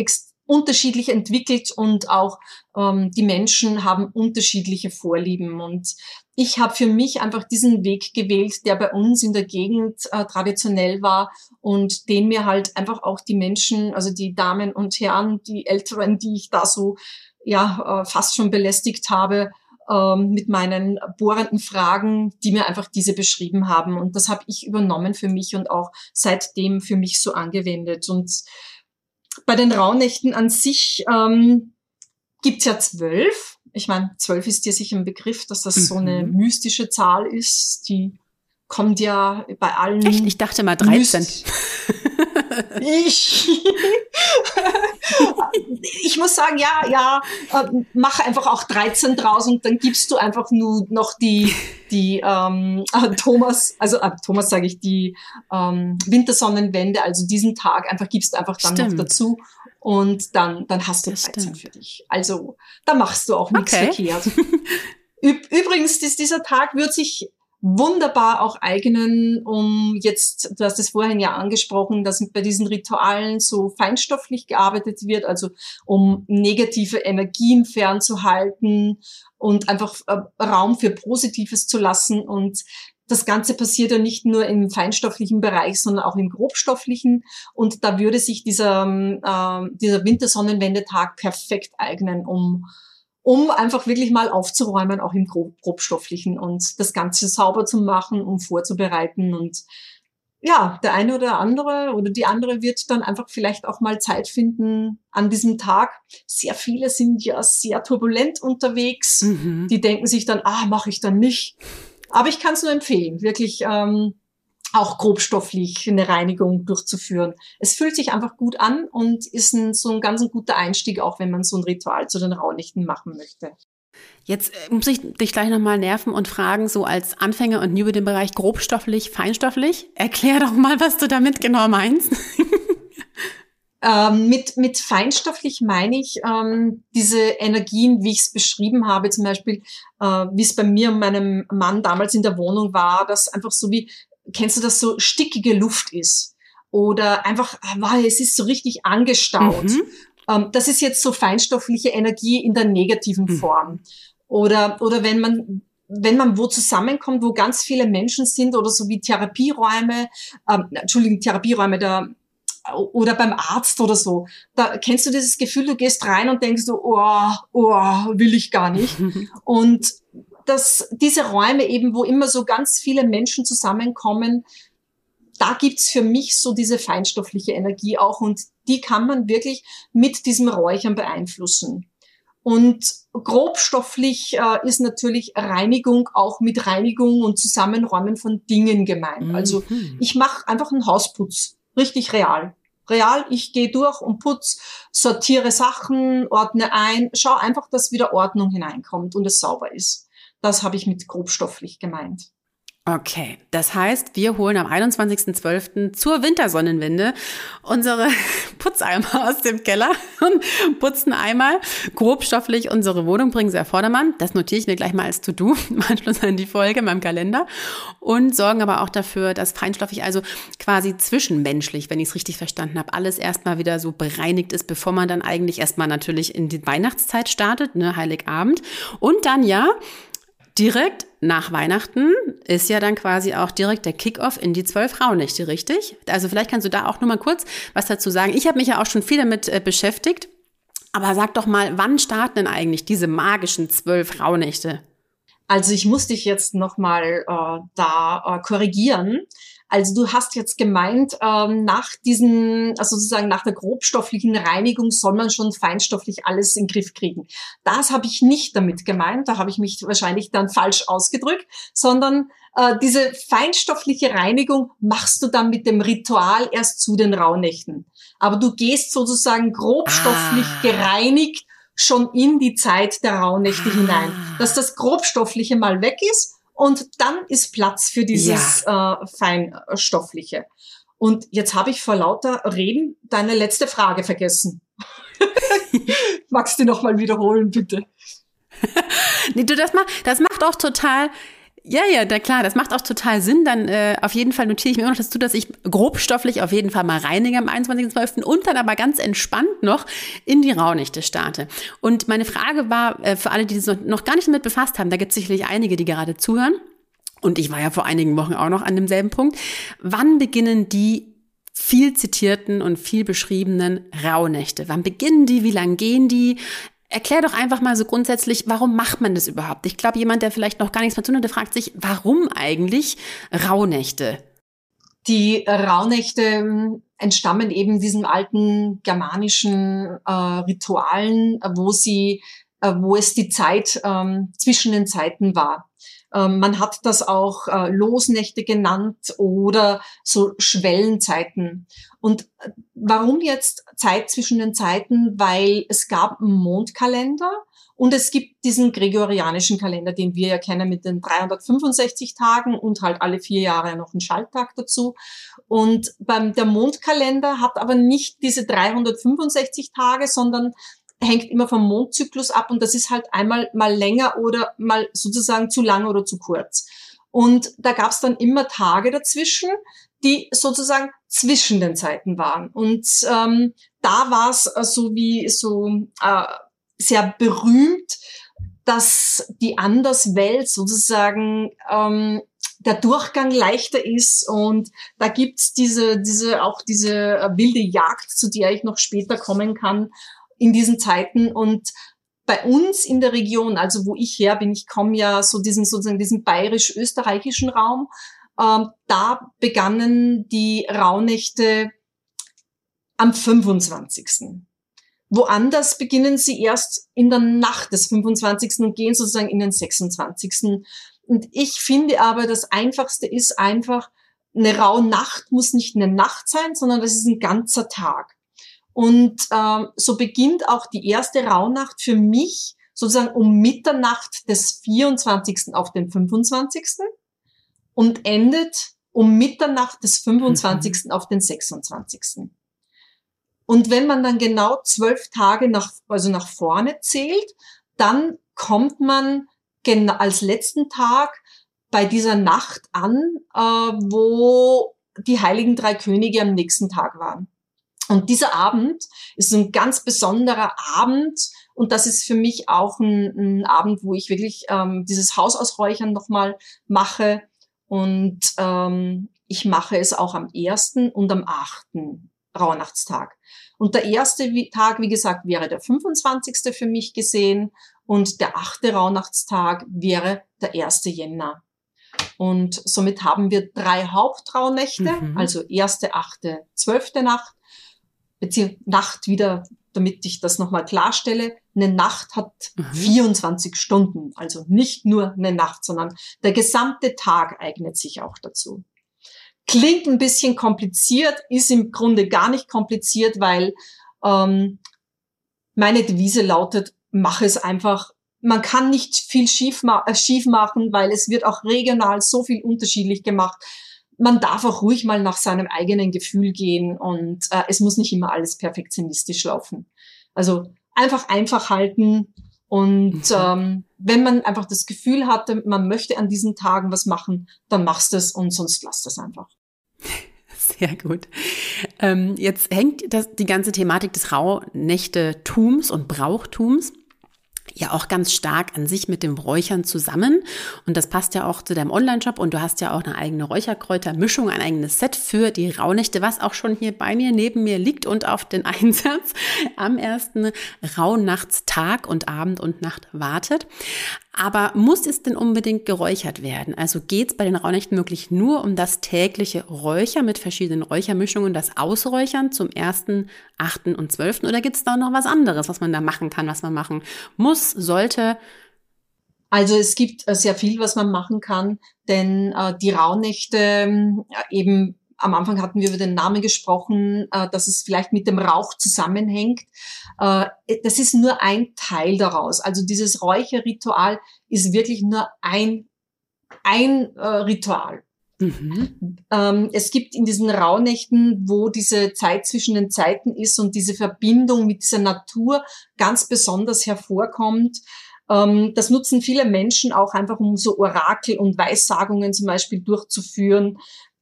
unterschiedlich entwickelt und auch ähm, die Menschen haben unterschiedliche Vorlieben. Und ich habe für mich einfach diesen Weg gewählt, der bei uns in der Gegend äh, traditionell war und den mir halt einfach auch die Menschen, also die Damen und Herren, die Älteren, die ich da so ja äh, fast schon belästigt habe, ähm, mit meinen bohrenden Fragen, die mir einfach diese beschrieben haben. Und das habe ich übernommen für mich und auch seitdem für mich so angewendet. Und bei den Rauhnächten an sich ähm, gibt's ja zwölf. Ich meine, zwölf ist dir sicher ein Begriff, dass das mhm. so eine mhm. mystische Zahl ist, die kommt ja bei allen. Echt? Ich dachte mal 13. ich. ich muss sagen, ja, ja, äh, mach einfach auch 13 draus und dann gibst du einfach nur noch die, die ähm, äh, Thomas, also äh, Thomas sage ich, die ähm, Wintersonnenwende, also diesen Tag einfach gibst du einfach dann Stimmt. noch dazu und dann, dann hast du 13 Stimmt. für dich. Also da machst du auch nichts okay. verkehrt. Übrigens, dieser Tag wird sich wunderbar auch eignen, um jetzt, du hast es vorhin ja angesprochen, dass bei diesen Ritualen so feinstofflich gearbeitet wird, also um negative Energien fernzuhalten und einfach äh, Raum für Positives zu lassen. Und das Ganze passiert ja nicht nur im feinstofflichen Bereich, sondern auch im grobstofflichen. Und da würde sich dieser, äh, dieser Wintersonnenwendetag perfekt eignen, um um einfach wirklich mal aufzuräumen, auch im Grob grobstofflichen und das Ganze sauber zu machen, um vorzubereiten und ja, der eine oder andere oder die andere wird dann einfach vielleicht auch mal Zeit finden an diesem Tag. Sehr viele sind ja sehr turbulent unterwegs. Mhm. Die denken sich dann, ah, mache ich dann nicht. Aber ich kann es nur empfehlen, wirklich ähm, auch grobstofflich eine Reinigung durchzuführen. Es fühlt sich einfach gut an und ist ein, so ein ganz ein guter Einstieg, auch wenn man so ein Ritual zu den Rauhnächten machen möchte. Jetzt äh, muss ich dich gleich nochmal nerven und fragen, so als Anfänger und über den Bereich grobstofflich, feinstofflich, erklär doch mal, was du damit genau meinst. Ähm, mit, mit feinstofflich meine ich ähm, diese Energien, wie ich es beschrieben habe, zum Beispiel, äh, wie es bei mir und meinem Mann damals in der Wohnung war, dass einfach so wie, kennst du das, so stickige Luft ist. Oder einfach, wow, es ist so richtig angestaut. Mhm. Ähm, das ist jetzt so feinstoffliche Energie in der negativen mhm. Form. Oder, oder wenn man wenn man wo zusammenkommt, wo ganz viele Menschen sind oder so wie Therapieräume, ähm, Entschuldigung, Therapieräume da oder beim Arzt oder so, da kennst du dieses Gefühl, du gehst rein und denkst so, oh, oh, will ich gar nicht. und dass diese Räume eben, wo immer so ganz viele Menschen zusammenkommen, da gibt's für mich so diese feinstoffliche Energie auch und die kann man wirklich mit diesem Räuchern beeinflussen. Und grobstofflich äh, ist natürlich Reinigung auch mit Reinigung und Zusammenräumen von Dingen gemeint. Also mhm. Also ich mache einfach einen Hausputz, richtig real. Real, ich gehe durch und putz, sortiere Sachen, ordne ein, schau einfach, dass wieder Ordnung hineinkommt und es sauber ist. Das habe ich mit grobstofflich gemeint. Okay, das heißt, wir holen am 21.12. zur Wintersonnenwende unsere Putzeimer aus dem Keller und putzen einmal grobstofflich unsere Wohnung, bringen sie auf Vordermann. Das notiere ich mir gleich mal als To-Do im Anschluss an die Folge in meinem Kalender und sorgen aber auch dafür, dass feinstofflich, also quasi zwischenmenschlich, wenn ich es richtig verstanden habe, alles erstmal wieder so bereinigt ist, bevor man dann eigentlich erstmal natürlich in die Weihnachtszeit startet, ne, Heiligabend. Und dann ja, direkt nach Weihnachten ist ja dann quasi auch direkt der Kickoff in die zwölf Rauhnächte, richtig? Also vielleicht kannst du da auch nur mal kurz was dazu sagen. Ich habe mich ja auch schon viel damit äh, beschäftigt. Aber sag doch mal, wann starten denn eigentlich diese magischen zwölf Rauhnächte? Also ich muss dich jetzt nochmal äh, da äh, korrigieren. Also du hast jetzt gemeint, ähm, nach diesen, also sozusagen nach der grobstofflichen Reinigung soll man schon feinstofflich alles in den Griff kriegen. Das habe ich nicht damit gemeint, da habe ich mich wahrscheinlich dann falsch ausgedrückt, sondern äh, diese feinstoffliche Reinigung machst du dann mit dem Ritual erst zu den Rauhnächten. Aber du gehst sozusagen grobstofflich ah. gereinigt schon in die Zeit der Rauhnächte ah. hinein. Dass das Grobstoffliche mal weg ist und dann ist Platz für dieses ja. äh, Feinstoffliche. Und jetzt habe ich vor lauter Reden deine letzte Frage vergessen. Magst du noch mal wiederholen, bitte? nee, du, das, macht, das macht auch total ja, ja, da klar, das macht auch total Sinn. Dann äh, auf jeden Fall notiere ich mir immer noch dazu, dass ich grobstofflich auf jeden Fall mal reinige am 21.12. und dann aber ganz entspannt noch in die Rauhnächte starte. Und meine Frage war äh, für alle, die sich noch gar nicht damit befasst haben, da gibt es sicherlich einige, die gerade zuhören. Und ich war ja vor einigen Wochen auch noch an demselben Punkt. Wann beginnen die viel zitierten und viel beschriebenen Rauhnächte? Wann beginnen die? Wie lang gehen die? Erklär doch einfach mal so grundsätzlich, warum macht man das überhaupt? Ich glaube, jemand, der vielleicht noch gar nichts mehr tun hat, der fragt sich, warum eigentlich Rauhnächte? Die Rauhnächte ähm, entstammen eben diesen alten germanischen äh, Ritualen, wo sie, äh, wo es die Zeit ähm, zwischen den Zeiten war. Ähm, man hat das auch äh, Losnächte genannt oder so Schwellenzeiten. Und äh, warum jetzt Zeit zwischen den Zeiten? Weil es gab einen Mondkalender und es gibt diesen gregorianischen Kalender, den wir ja kennen mit den 365 Tagen und halt alle vier Jahre noch einen Schalttag dazu. Und beim der Mondkalender hat aber nicht diese 365 Tage, sondern hängt immer vom Mondzyklus ab und das ist halt einmal mal länger oder mal sozusagen zu lang oder zu kurz. Und da gab es dann immer Tage dazwischen, die sozusagen zwischen den Zeiten waren. Und ähm, da war es äh, so wie so äh, sehr berühmt, dass die Anderswelt sozusagen ähm, der Durchgang leichter ist und da gibt's diese, diese, auch diese äh, wilde Jagd, zu der ich noch später kommen kann, in diesen Zeiten und bei uns in der Region, also wo ich her bin, ich komme ja so diesen sozusagen diesen bayerisch-österreichischen Raum, ähm, da begannen die Rauhnächte am 25. Woanders beginnen sie erst in der Nacht des 25. und gehen sozusagen in den 26. Und ich finde aber, das Einfachste ist einfach, eine Rauhnacht muss nicht eine Nacht sein, sondern das ist ein ganzer Tag. Und ähm, so beginnt auch die erste Rauhnacht für mich sozusagen um Mitternacht des 24. auf den 25. und endet um Mitternacht des 25. Mhm. auf den 26. Und wenn man dann genau zwölf Tage nach, also nach vorne zählt, dann kommt man als letzten Tag bei dieser Nacht an, äh, wo die heiligen drei Könige am nächsten Tag waren. Und dieser Abend ist ein ganz besonderer Abend. Und das ist für mich auch ein, ein Abend, wo ich wirklich ähm, dieses Haus ausräuchern nochmal mache. Und ähm, ich mache es auch am ersten und am achten Rauhnachtstag. Und der erste Tag, wie gesagt, wäre der 25. für mich gesehen und der achte Rauhnachtstag wäre der 1. Jänner. Und somit haben wir drei Hauptraunächte, mhm. also erste, achte, zwölfte Nacht, beziehungsweise Nacht wieder, damit ich das nochmal klarstelle. Eine Nacht hat mhm. 24 Stunden, also nicht nur eine Nacht, sondern der gesamte Tag eignet sich auch dazu. Klingt ein bisschen kompliziert, ist im Grunde gar nicht kompliziert, weil ähm, meine Devise lautet, mach es einfach. Man kann nicht viel schief, ma äh, schief machen, weil es wird auch regional so viel unterschiedlich gemacht. Man darf auch ruhig mal nach seinem eigenen Gefühl gehen und äh, es muss nicht immer alles perfektionistisch laufen. Also einfach einfach halten und mhm. ähm, wenn man einfach das Gefühl hatte, man möchte an diesen Tagen was machen, dann machst es und sonst lass es einfach. Sehr gut. Ähm, jetzt hängt das, die ganze Thematik des Rauhnächte-Tums und Brauchtums ja auch ganz stark an sich mit dem Räuchern zusammen. Und das passt ja auch zu deinem Online-Shop und du hast ja auch eine eigene Räucherkräutermischung, ein eigenes Set für die Rauhnächte, was auch schon hier bei mir neben mir liegt und auf den Einsatz am ersten Rauhnachtstag und Abend und Nacht wartet. Aber muss es denn unbedingt geräuchert werden? Also geht es bei den Rauhnächten wirklich nur um das tägliche Räuchern mit verschiedenen Räuchermischungen, das Ausräuchern zum ersten, achten und zwölften? Oder gibt es da noch was anderes, was man da machen kann, was man machen muss, sollte? Also es gibt äh, sehr viel, was man machen kann, denn äh, die Rauhnächte äh, eben am Anfang hatten wir über den Namen gesprochen, äh, dass es vielleicht mit dem Rauch zusammenhängt. Äh, das ist nur ein Teil daraus. Also dieses Räucherritual ist wirklich nur ein, ein Ritual. Mhm. Ähm, es gibt in diesen Rauhnächten, wo diese Zeit zwischen den Zeiten ist und diese Verbindung mit dieser Natur ganz besonders hervorkommt. Ähm, das nutzen viele Menschen auch einfach, um so Orakel und Weissagungen zum Beispiel durchzuführen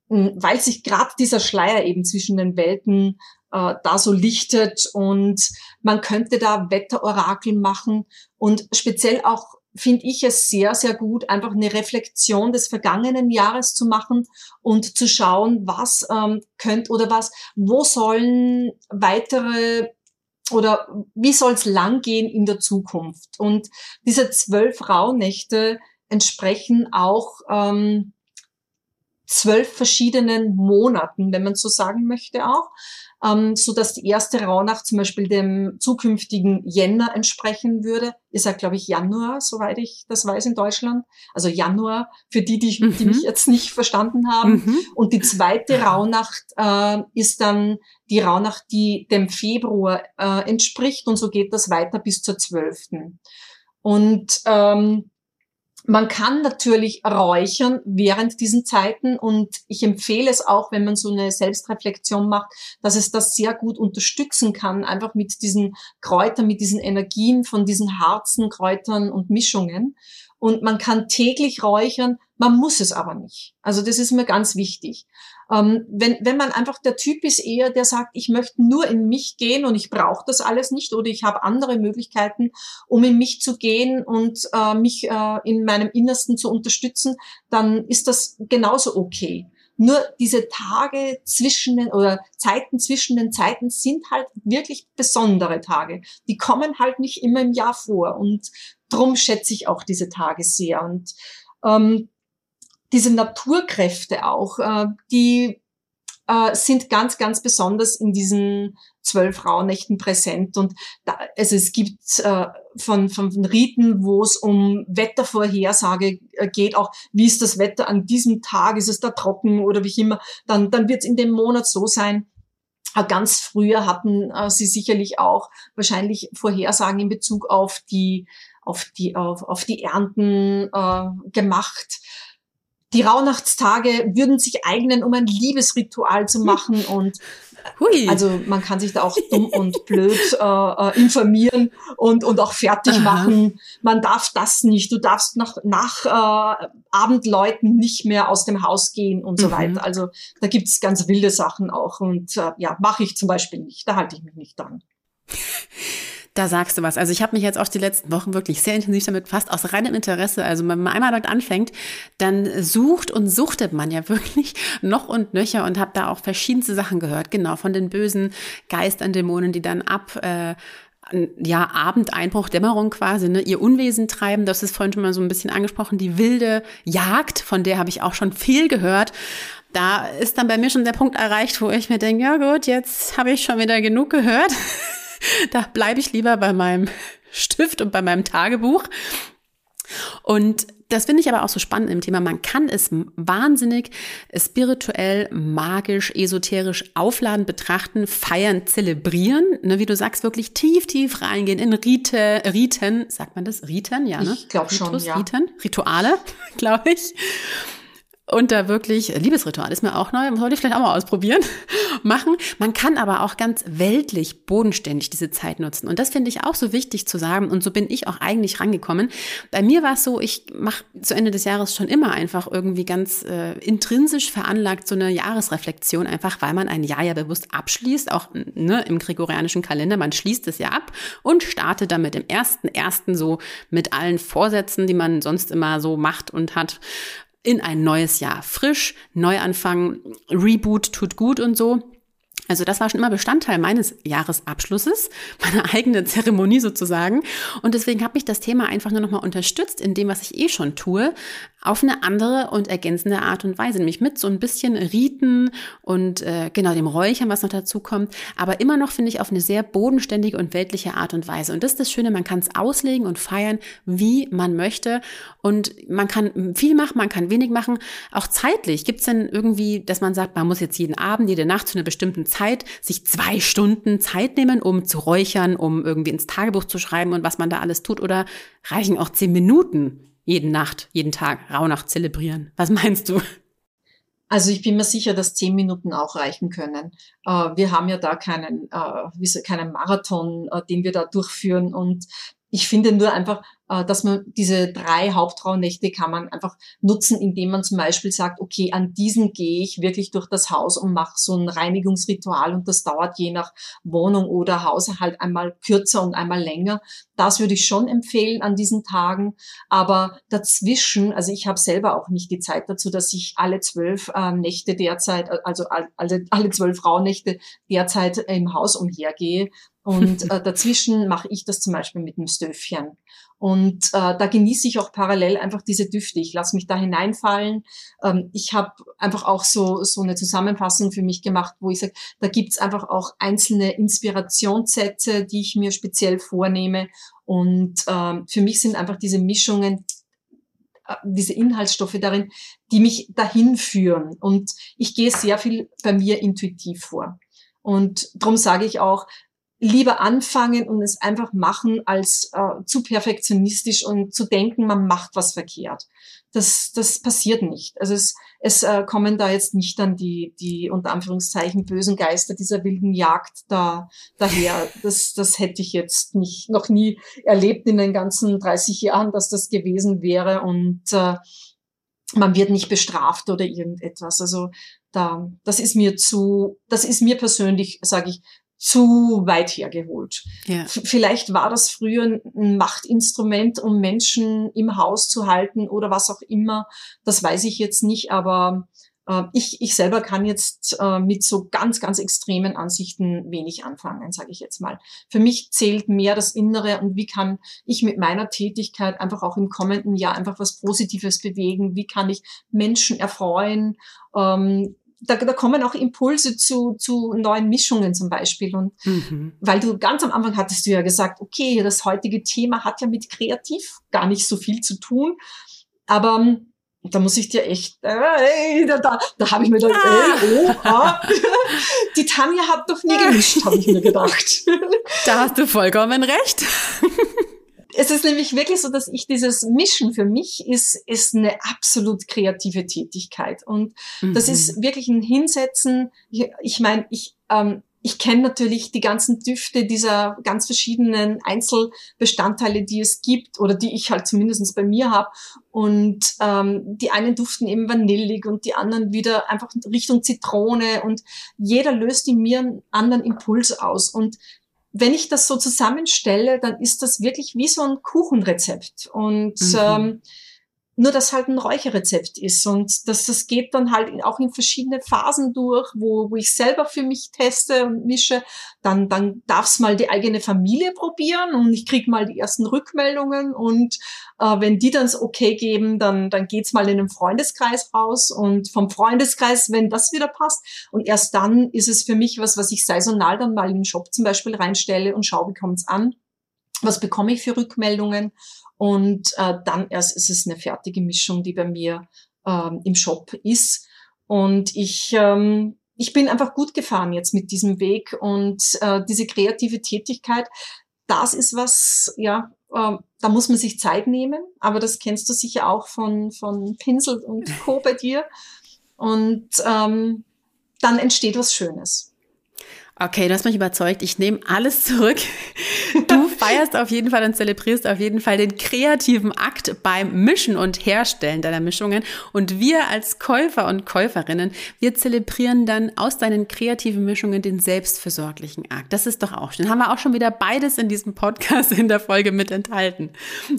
weil sich gerade dieser Schleier eben zwischen den Welten äh, da so lichtet und man könnte da Wetterorakel machen und speziell auch finde ich es sehr, sehr gut, einfach eine Reflexion des vergangenen Jahres zu machen und zu schauen, was ähm, könnt oder was, wo sollen weitere oder wie soll es lang gehen in der Zukunft. Und diese zwölf Rauhnächte entsprechen auch ähm, zwölf verschiedenen Monaten, wenn man so sagen möchte auch, ähm, so dass die erste Rauhnacht zum Beispiel dem zukünftigen Jänner entsprechen würde. Ist ja, glaube ich, Januar, soweit ich das weiß in Deutschland. Also Januar für die, die, mhm. die mich jetzt nicht verstanden haben. Mhm. Und die zweite Rauhnacht äh, ist dann die Rauhnacht, die dem Februar äh, entspricht. Und so geht das weiter bis zur zwölften. Und ähm, man kann natürlich räuchern während diesen Zeiten und ich empfehle es auch, wenn man so eine Selbstreflexion macht, dass es das sehr gut unterstützen kann, einfach mit diesen Kräutern, mit diesen Energien von diesen Harzen, Kräutern und Mischungen. Und man kann täglich räuchern, man muss es aber nicht. Also das ist mir ganz wichtig. Ähm, wenn, wenn man einfach der Typ ist eher, der sagt, ich möchte nur in mich gehen und ich brauche das alles nicht oder ich habe andere Möglichkeiten, um in mich zu gehen und äh, mich äh, in meinem Innersten zu unterstützen, dann ist das genauso okay. Nur diese Tage zwischen den oder Zeiten zwischen den Zeiten sind halt wirklich besondere Tage. Die kommen halt nicht immer im Jahr vor und drum schätze ich auch diese Tage sehr. Und ähm, diese Naturkräfte auch, äh, die äh, sind ganz, ganz besonders in diesen zwölf Rauhnächten präsent. Und da, also es gibt äh, von, von, Riten, wo es um Wettervorhersage äh, geht, auch wie ist das Wetter an diesem Tag, ist es da trocken oder wie immer, dann, dann wird es in dem Monat so sein. Äh, ganz früher hatten äh, sie sicherlich auch wahrscheinlich Vorhersagen in Bezug auf die auf die auf, auf die Ernten äh, gemacht die Rauhnachtstage würden sich eignen, um ein Liebesritual zu machen und Hui. Also man kann sich da auch dumm und blöd äh, äh, informieren und, und auch fertig Aha. machen. Man darf das nicht. Du darfst nach, nach äh, Abendleuten nicht mehr aus dem Haus gehen und so mhm. weiter. Also da gibt's ganz wilde Sachen auch. Und äh, ja, mache ich zum Beispiel nicht. Da halte ich mich nicht dran. Da sagst du was. Also ich habe mich jetzt auch die letzten Wochen wirklich sehr intensiv damit befasst, aus reinem Interesse. Also wenn man einmal dort anfängt, dann sucht und suchtet man ja wirklich noch und nöcher und habe da auch verschiedenste Sachen gehört. Genau, von den bösen Geistern, Dämonen, die dann ab... Äh, ja, Abendeinbruch, Dämmerung quasi, ne, ihr Unwesen treiben. Das ist vorhin schon mal so ein bisschen angesprochen. Die wilde Jagd, von der habe ich auch schon viel gehört. Da ist dann bei mir schon der Punkt erreicht, wo ich mir denke, ja gut, jetzt habe ich schon wieder genug gehört. da bleibe ich lieber bei meinem Stift und bei meinem Tagebuch. Und das finde ich aber auch so spannend im Thema. Man kann es wahnsinnig spirituell, magisch, esoterisch aufladen, betrachten, feiern, zelebrieren. Ne, wie du sagst, wirklich tief, tief reingehen in Rite, Riten, sagt man das? Riten, ja, ne? Ich glaube schon, ja. Riten, Rituale, glaube ich und da wirklich, Liebesritual ist mir auch neu, sollte ich vielleicht auch mal ausprobieren, machen. Man kann aber auch ganz weltlich, bodenständig diese Zeit nutzen. Und das finde ich auch so wichtig zu sagen. Und so bin ich auch eigentlich rangekommen. Bei mir war es so, ich mache zu Ende des Jahres schon immer einfach irgendwie ganz äh, intrinsisch veranlagt so eine Jahresreflexion, einfach weil man ein Jahr ja bewusst abschließt, auch ne, im gregorianischen Kalender. Man schließt es ja ab und startet damit im ersten, ersten so mit allen Vorsätzen, die man sonst immer so macht und hat in ein neues Jahr. Frisch, Neuanfang, Reboot tut gut und so. Also das war schon immer Bestandteil meines Jahresabschlusses, meiner eigenen Zeremonie sozusagen. Und deswegen habe mich das Thema einfach nur nochmal unterstützt in dem, was ich eh schon tue, auf eine andere und ergänzende Art und Weise, nämlich mit so ein bisschen Riten und äh, genau dem Räuchern, was noch dazu kommt, aber immer noch finde ich auf eine sehr bodenständige und weltliche Art und Weise. Und das ist das Schöne, man kann es auslegen und feiern, wie man möchte und man kann viel machen, man kann wenig machen, auch zeitlich. Gibt es denn irgendwie, dass man sagt, man muss jetzt jeden Abend, jede Nacht zu einer bestimmten Zeit sich zwei Stunden Zeit nehmen, um zu räuchern, um irgendwie ins Tagebuch zu schreiben und was man da alles tut? Oder reichen auch zehn Minuten jeden Nacht, jeden Tag Rauhnacht zelebrieren? Was meinst du? Also ich bin mir sicher, dass zehn Minuten auch reichen können. Äh, wir haben ja da keinen, äh, keinen Marathon, äh, den wir da durchführen. Und ich finde nur einfach, dass man diese drei Hauptrauhnächte kann man einfach nutzen, indem man zum Beispiel sagt, okay, an diesen gehe ich wirklich durch das Haus und mache so ein Reinigungsritual und das dauert je nach Wohnung oder Haus halt einmal kürzer und einmal länger. Das würde ich schon empfehlen an diesen Tagen. Aber dazwischen, also ich habe selber auch nicht die Zeit dazu, dass ich alle zwölf äh, Nächte derzeit, also alle, alle zwölf Rauhnächte derzeit im Haus umhergehe. Und äh, dazwischen mache ich das zum Beispiel mit einem Stöfchen. Und äh, da genieße ich auch parallel einfach diese Düfte. Ich lasse mich da hineinfallen. Ähm, ich habe einfach auch so, so eine Zusammenfassung für mich gemacht, wo ich sage, da gibt's einfach auch einzelne Inspirationssätze, die ich mir speziell vornehme. Und ähm, für mich sind einfach diese Mischungen äh, diese Inhaltsstoffe darin, die mich dahin führen. Und ich gehe sehr viel bei mir intuitiv vor. Und darum sage ich auch, lieber anfangen und es einfach machen, als äh, zu perfektionistisch und zu denken, man macht was verkehrt. Das, das passiert nicht. Also es, es äh, kommen da jetzt nicht dann die, die unter Anführungszeichen bösen Geister dieser wilden Jagd da daher. Das, das hätte ich jetzt nicht noch nie erlebt in den ganzen 30 Jahren, dass das gewesen wäre und äh, man wird nicht bestraft oder irgendetwas. Also da, das ist mir zu, das ist mir persönlich, sage ich, zu weit hergeholt. Ja. Vielleicht war das früher ein Machtinstrument, um Menschen im Haus zu halten oder was auch immer. Das weiß ich jetzt nicht, aber äh, ich, ich selber kann jetzt äh, mit so ganz, ganz extremen Ansichten wenig anfangen, sage ich jetzt mal. Für mich zählt mehr das Innere und wie kann ich mit meiner Tätigkeit einfach auch im kommenden Jahr einfach was Positives bewegen? Wie kann ich Menschen erfreuen? Ähm, da, da kommen auch Impulse zu, zu neuen Mischungen zum Beispiel. Und mhm. weil du ganz am Anfang hattest du ja gesagt, okay, das heutige Thema hat ja mit kreativ gar nicht so viel zu tun. Aber ähm, da muss ich dir echt, äh, da, da, da habe ich mir gedacht, ey, oh, die Tanja hat doch nie gemischt, habe ich mir gedacht. Da hast du vollkommen recht. es ist nämlich wirklich so, dass ich dieses Mischen für mich ist, ist eine absolut kreative Tätigkeit. Und mhm. das ist wirklich ein Hinsetzen. Ich, ich meine, ich, ähm, ich kenne natürlich die ganzen Düfte dieser ganz verschiedenen Einzelbestandteile, die es gibt oder die ich halt zumindest bei mir habe. Und ähm, die einen duften eben vanillig und die anderen wieder einfach Richtung Zitrone und jeder löst in mir einen anderen Impuls aus. Und wenn ich das so zusammenstelle, dann ist das wirklich wie so ein Kuchenrezept. Und mhm. ähm, nur dass halt ein Räucherrezept ist und das, das geht dann halt auch in verschiedene Phasen durch, wo, wo ich selber für mich teste und mische. Dann, dann darf's mal die eigene Familie probieren und ich krieg mal die ersten Rückmeldungen und äh, wenn die dann okay geben, dann, dann geht's mal in den Freundeskreis raus und vom Freundeskreis, wenn das wieder passt und erst dann ist es für mich was, was ich saisonal dann mal in den Shop zum Beispiel reinstelle und schaue, wie kommt's an was bekomme ich für Rückmeldungen und äh, dann erst ist es eine fertige Mischung, die bei mir ähm, im Shop ist. Und ich, ähm, ich bin einfach gut gefahren jetzt mit diesem Weg und äh, diese kreative Tätigkeit, das ist was, ja, äh, da muss man sich Zeit nehmen, aber das kennst du sicher auch von, von Pinsel und Co. bei dir. Und ähm, dann entsteht was Schönes. Okay, du hast mich überzeugt. Ich nehme alles zurück. Du feierst auf jeden Fall und zelebrierst auf jeden Fall den kreativen Akt beim Mischen und Herstellen deiner Mischungen. Und wir als Käufer und Käuferinnen, wir zelebrieren dann aus deinen kreativen Mischungen den selbstversorglichen Akt. Das ist doch auch schön. Haben wir auch schon wieder beides in diesem Podcast in der Folge mit enthalten.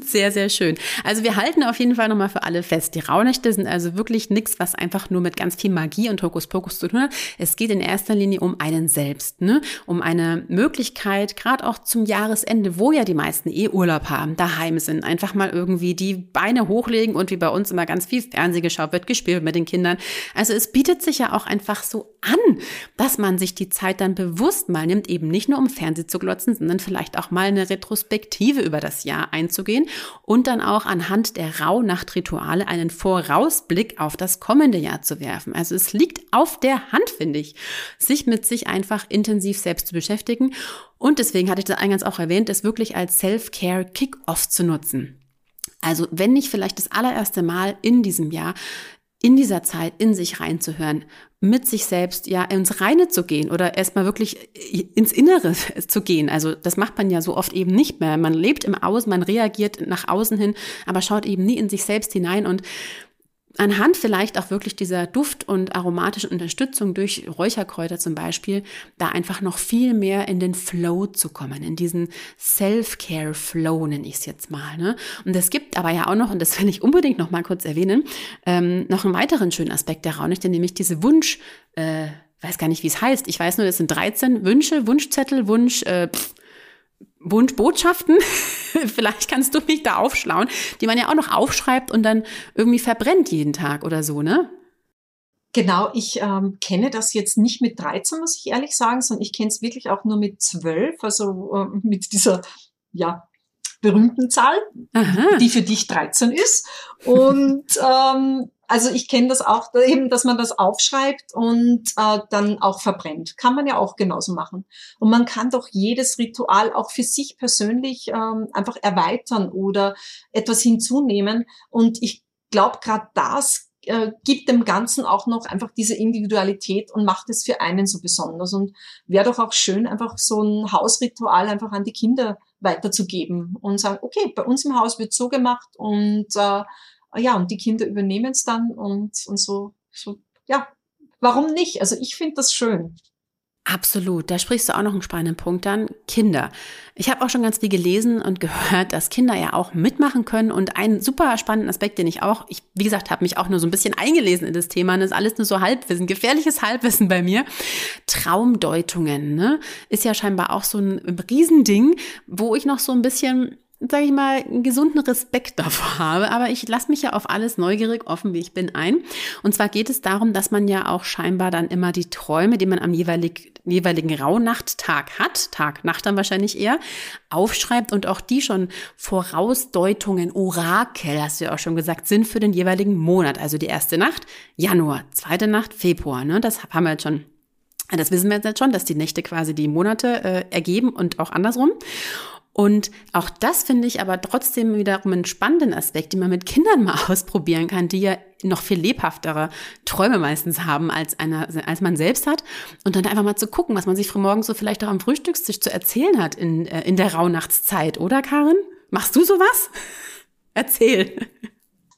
Sehr, sehr schön. Also wir halten auf jeden Fall nochmal für alle fest. Die Rauhnächte sind also wirklich nichts, was einfach nur mit ganz viel Magie und Hokuspokus zu tun hat. Es geht in erster Linie um einen selbst selbst, ne? um eine Möglichkeit, gerade auch zum Jahresende, wo ja die meisten eh Urlaub haben, daheim sind, einfach mal irgendwie die Beine hochlegen und wie bei uns immer ganz viel Fernseh geschaut wird, gespielt mit den Kindern. Also es bietet sich ja auch einfach so an, dass man sich die Zeit dann bewusst mal nimmt, eben nicht nur um Fernseh zu glotzen, sondern vielleicht auch mal eine Retrospektive über das Jahr einzugehen und dann auch anhand der Rauhnachtrituale einen Vorausblick auf das kommende Jahr zu werfen. Also es liegt auf der Hand, finde ich, sich mit sich einfach intensiv selbst zu beschäftigen. Und deswegen hatte ich das eingangs auch erwähnt, es wirklich als Self-Care Kick-Off zu nutzen. Also wenn nicht vielleicht das allererste Mal in diesem Jahr in dieser Zeit in sich reinzuhören, mit sich selbst ja ins Reine zu gehen oder erstmal wirklich ins Innere zu gehen. Also das macht man ja so oft eben nicht mehr. Man lebt im Außen, man reagiert nach außen hin, aber schaut eben nie in sich selbst hinein und anhand vielleicht auch wirklich dieser Duft- und aromatischen Unterstützung durch Räucherkräuter zum Beispiel, da einfach noch viel mehr in den Flow zu kommen, in diesen Self-Care-Flow nenne ich es jetzt mal. Ne? Und es gibt aber ja auch noch, und das will ich unbedingt noch mal kurz erwähnen, ähm, noch einen weiteren schönen Aspekt der Raunichte, nämlich diese Wunsch, äh, weiß gar nicht, wie es heißt. Ich weiß nur, das sind 13 Wünsche, Wunschzettel, Wunsch, äh, pff, Wunschbotschaften, vielleicht kannst du mich da aufschlauen, die man ja auch noch aufschreibt und dann irgendwie verbrennt jeden Tag oder so, ne? Genau, ich ähm, kenne das jetzt nicht mit 13, muss ich ehrlich sagen, sondern ich kenne es wirklich auch nur mit 12, also äh, mit dieser, ja, berühmten Zahl, Aha. die für dich 13 ist. Und ähm, also ich kenne das auch eben, dass man das aufschreibt und äh, dann auch verbrennt. Kann man ja auch genauso machen. Und man kann doch jedes Ritual auch für sich persönlich ähm, einfach erweitern oder etwas hinzunehmen. Und ich glaube, gerade das äh, gibt dem Ganzen auch noch einfach diese Individualität und macht es für einen so besonders. Und wäre doch auch schön, einfach so ein Hausritual einfach an die Kinder weiterzugeben und sagen, okay, bei uns im Haus wird so gemacht und äh, ja, und die Kinder übernehmen es dann und, und so, so, ja, warum nicht? Also ich finde das schön. Absolut, da sprichst du auch noch einen spannenden Punkt an. Kinder. Ich habe auch schon ganz viel gelesen und gehört, dass Kinder ja auch mitmachen können. Und einen super spannenden Aspekt, den ich auch, ich, wie gesagt, habe mich auch nur so ein bisschen eingelesen in das Thema. Und das ist alles nur so Halbwissen, gefährliches Halbwissen bei mir. Traumdeutungen, ne? Ist ja scheinbar auch so ein Riesending, wo ich noch so ein bisschen sage ich mal, einen gesunden Respekt davor habe. Aber ich lasse mich ja auf alles neugierig, offen wie ich bin, ein. Und zwar geht es darum, dass man ja auch scheinbar dann immer die Träume, die man am jeweilig, jeweiligen Rauhnachttag hat, Tag, Nacht dann wahrscheinlich eher, aufschreibt und auch die schon Vorausdeutungen, Orakel, hast du ja auch schon gesagt, sind für den jeweiligen Monat. Also die erste Nacht, Januar, zweite Nacht, Februar. Ne? Das haben wir jetzt schon das wissen wir jetzt schon, dass die Nächte quasi die Monate äh, ergeben und auch andersrum. Und auch das finde ich aber trotzdem wiederum einen spannenden Aspekt, den man mit Kindern mal ausprobieren kann, die ja noch viel lebhaftere Träume meistens haben, als, einer, als man selbst hat. Und dann einfach mal zu gucken, was man sich frühmorgens so vielleicht auch am Frühstückstisch zu erzählen hat in, äh, in der Rauhnachtszeit, oder Karin? Machst du sowas? Erzähl.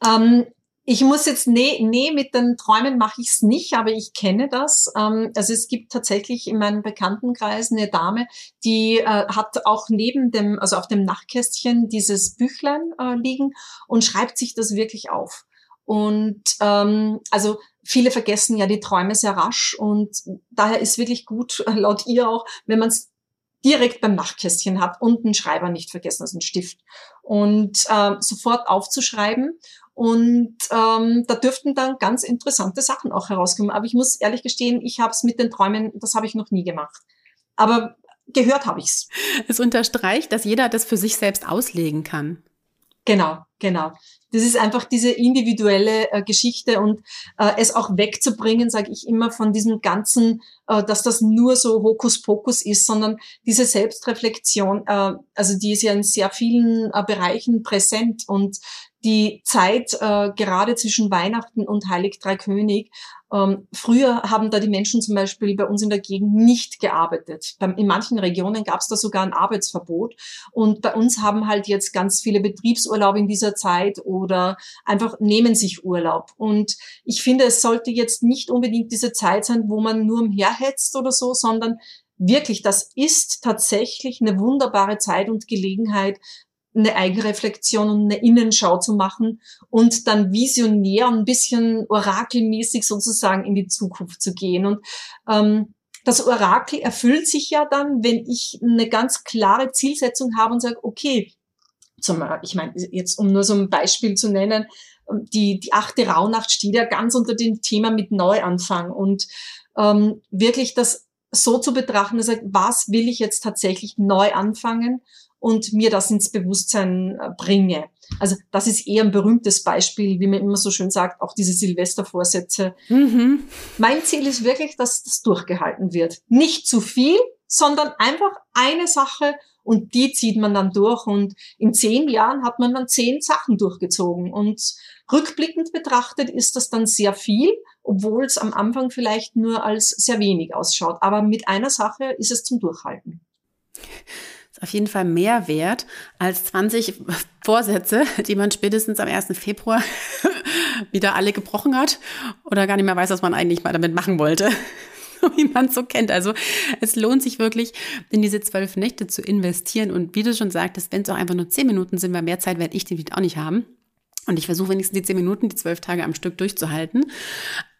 Ähm, ich muss jetzt, nee, nee, mit den Träumen mache ich es nicht, aber ich kenne das. Ähm, also es gibt tatsächlich in meinem Bekanntenkreis eine Dame, die äh, hat auch neben dem, also auf dem Nachtkästchen dieses Büchlein äh, liegen und schreibt sich das wirklich auf. Und ähm, also viele vergessen ja die Träume sehr rasch und daher ist wirklich gut, laut ihr auch, wenn man es direkt beim Nachtkästchen hat und einen Schreiber nicht vergessen, also einen Stift. Und äh, sofort aufzuschreiben und ähm, da dürften dann ganz interessante Sachen auch herauskommen. Aber ich muss ehrlich gestehen, ich habe es mit den Träumen, das habe ich noch nie gemacht. Aber gehört habe ich's. Es unterstreicht, dass jeder das für sich selbst auslegen kann. Genau, genau. Das ist einfach diese individuelle äh, Geschichte und äh, es auch wegzubringen, sage ich immer, von diesem ganzen, äh, dass das nur so Hokuspokus ist, sondern diese Selbstreflexion, äh, also die ist ja in sehr vielen äh, Bereichen präsent und die Zeit äh, gerade zwischen Weihnachten und Heilig Drei König. Ähm, früher haben da die Menschen zum Beispiel bei uns in der Gegend nicht gearbeitet. in manchen Regionen gab es da sogar ein Arbeitsverbot. Und bei uns haben halt jetzt ganz viele Betriebsurlaub in dieser Zeit oder einfach nehmen sich Urlaub. Und ich finde, es sollte jetzt nicht unbedingt diese Zeit sein, wo man nur umherhetzt oder so, sondern wirklich, das ist tatsächlich eine wunderbare Zeit und Gelegenheit, eine Eigenreflexion und eine Innenschau zu machen und dann visionär ein bisschen orakelmäßig sozusagen in die Zukunft zu gehen. Und ähm, das Orakel erfüllt sich ja dann, wenn ich eine ganz klare Zielsetzung habe und sage, okay, zum, ich meine, jetzt um nur so ein Beispiel zu nennen, die, die achte Rauhnacht steht ja ganz unter dem Thema mit Neuanfang und ähm, wirklich das so zu betrachten, dass was will ich jetzt tatsächlich neu anfangen und mir das ins Bewusstsein äh, bringe. Also das ist eher ein berühmtes Beispiel, wie man immer so schön sagt, auch diese Silvestervorsätze. Mhm. Mein Ziel ist wirklich, dass das durchgehalten wird. Nicht zu viel, sondern einfach eine Sache und die zieht man dann durch. Und in zehn Jahren hat man dann zehn Sachen durchgezogen. Und rückblickend betrachtet ist das dann sehr viel, obwohl es am Anfang vielleicht nur als sehr wenig ausschaut. Aber mit einer Sache ist es zum Durchhalten auf jeden Fall mehr wert als 20 Vorsätze, die man spätestens am 1. Februar wieder alle gebrochen hat oder gar nicht mehr weiß, was man eigentlich mal damit machen wollte. wie man es so kennt. Also es lohnt sich wirklich, in diese zwölf Nächte zu investieren. Und wie du schon sagtest, wenn es auch einfach nur zehn Minuten sind, weil mehr Zeit werde ich die auch nicht haben. Und ich versuche wenigstens die zehn Minuten, die zwölf Tage am Stück durchzuhalten.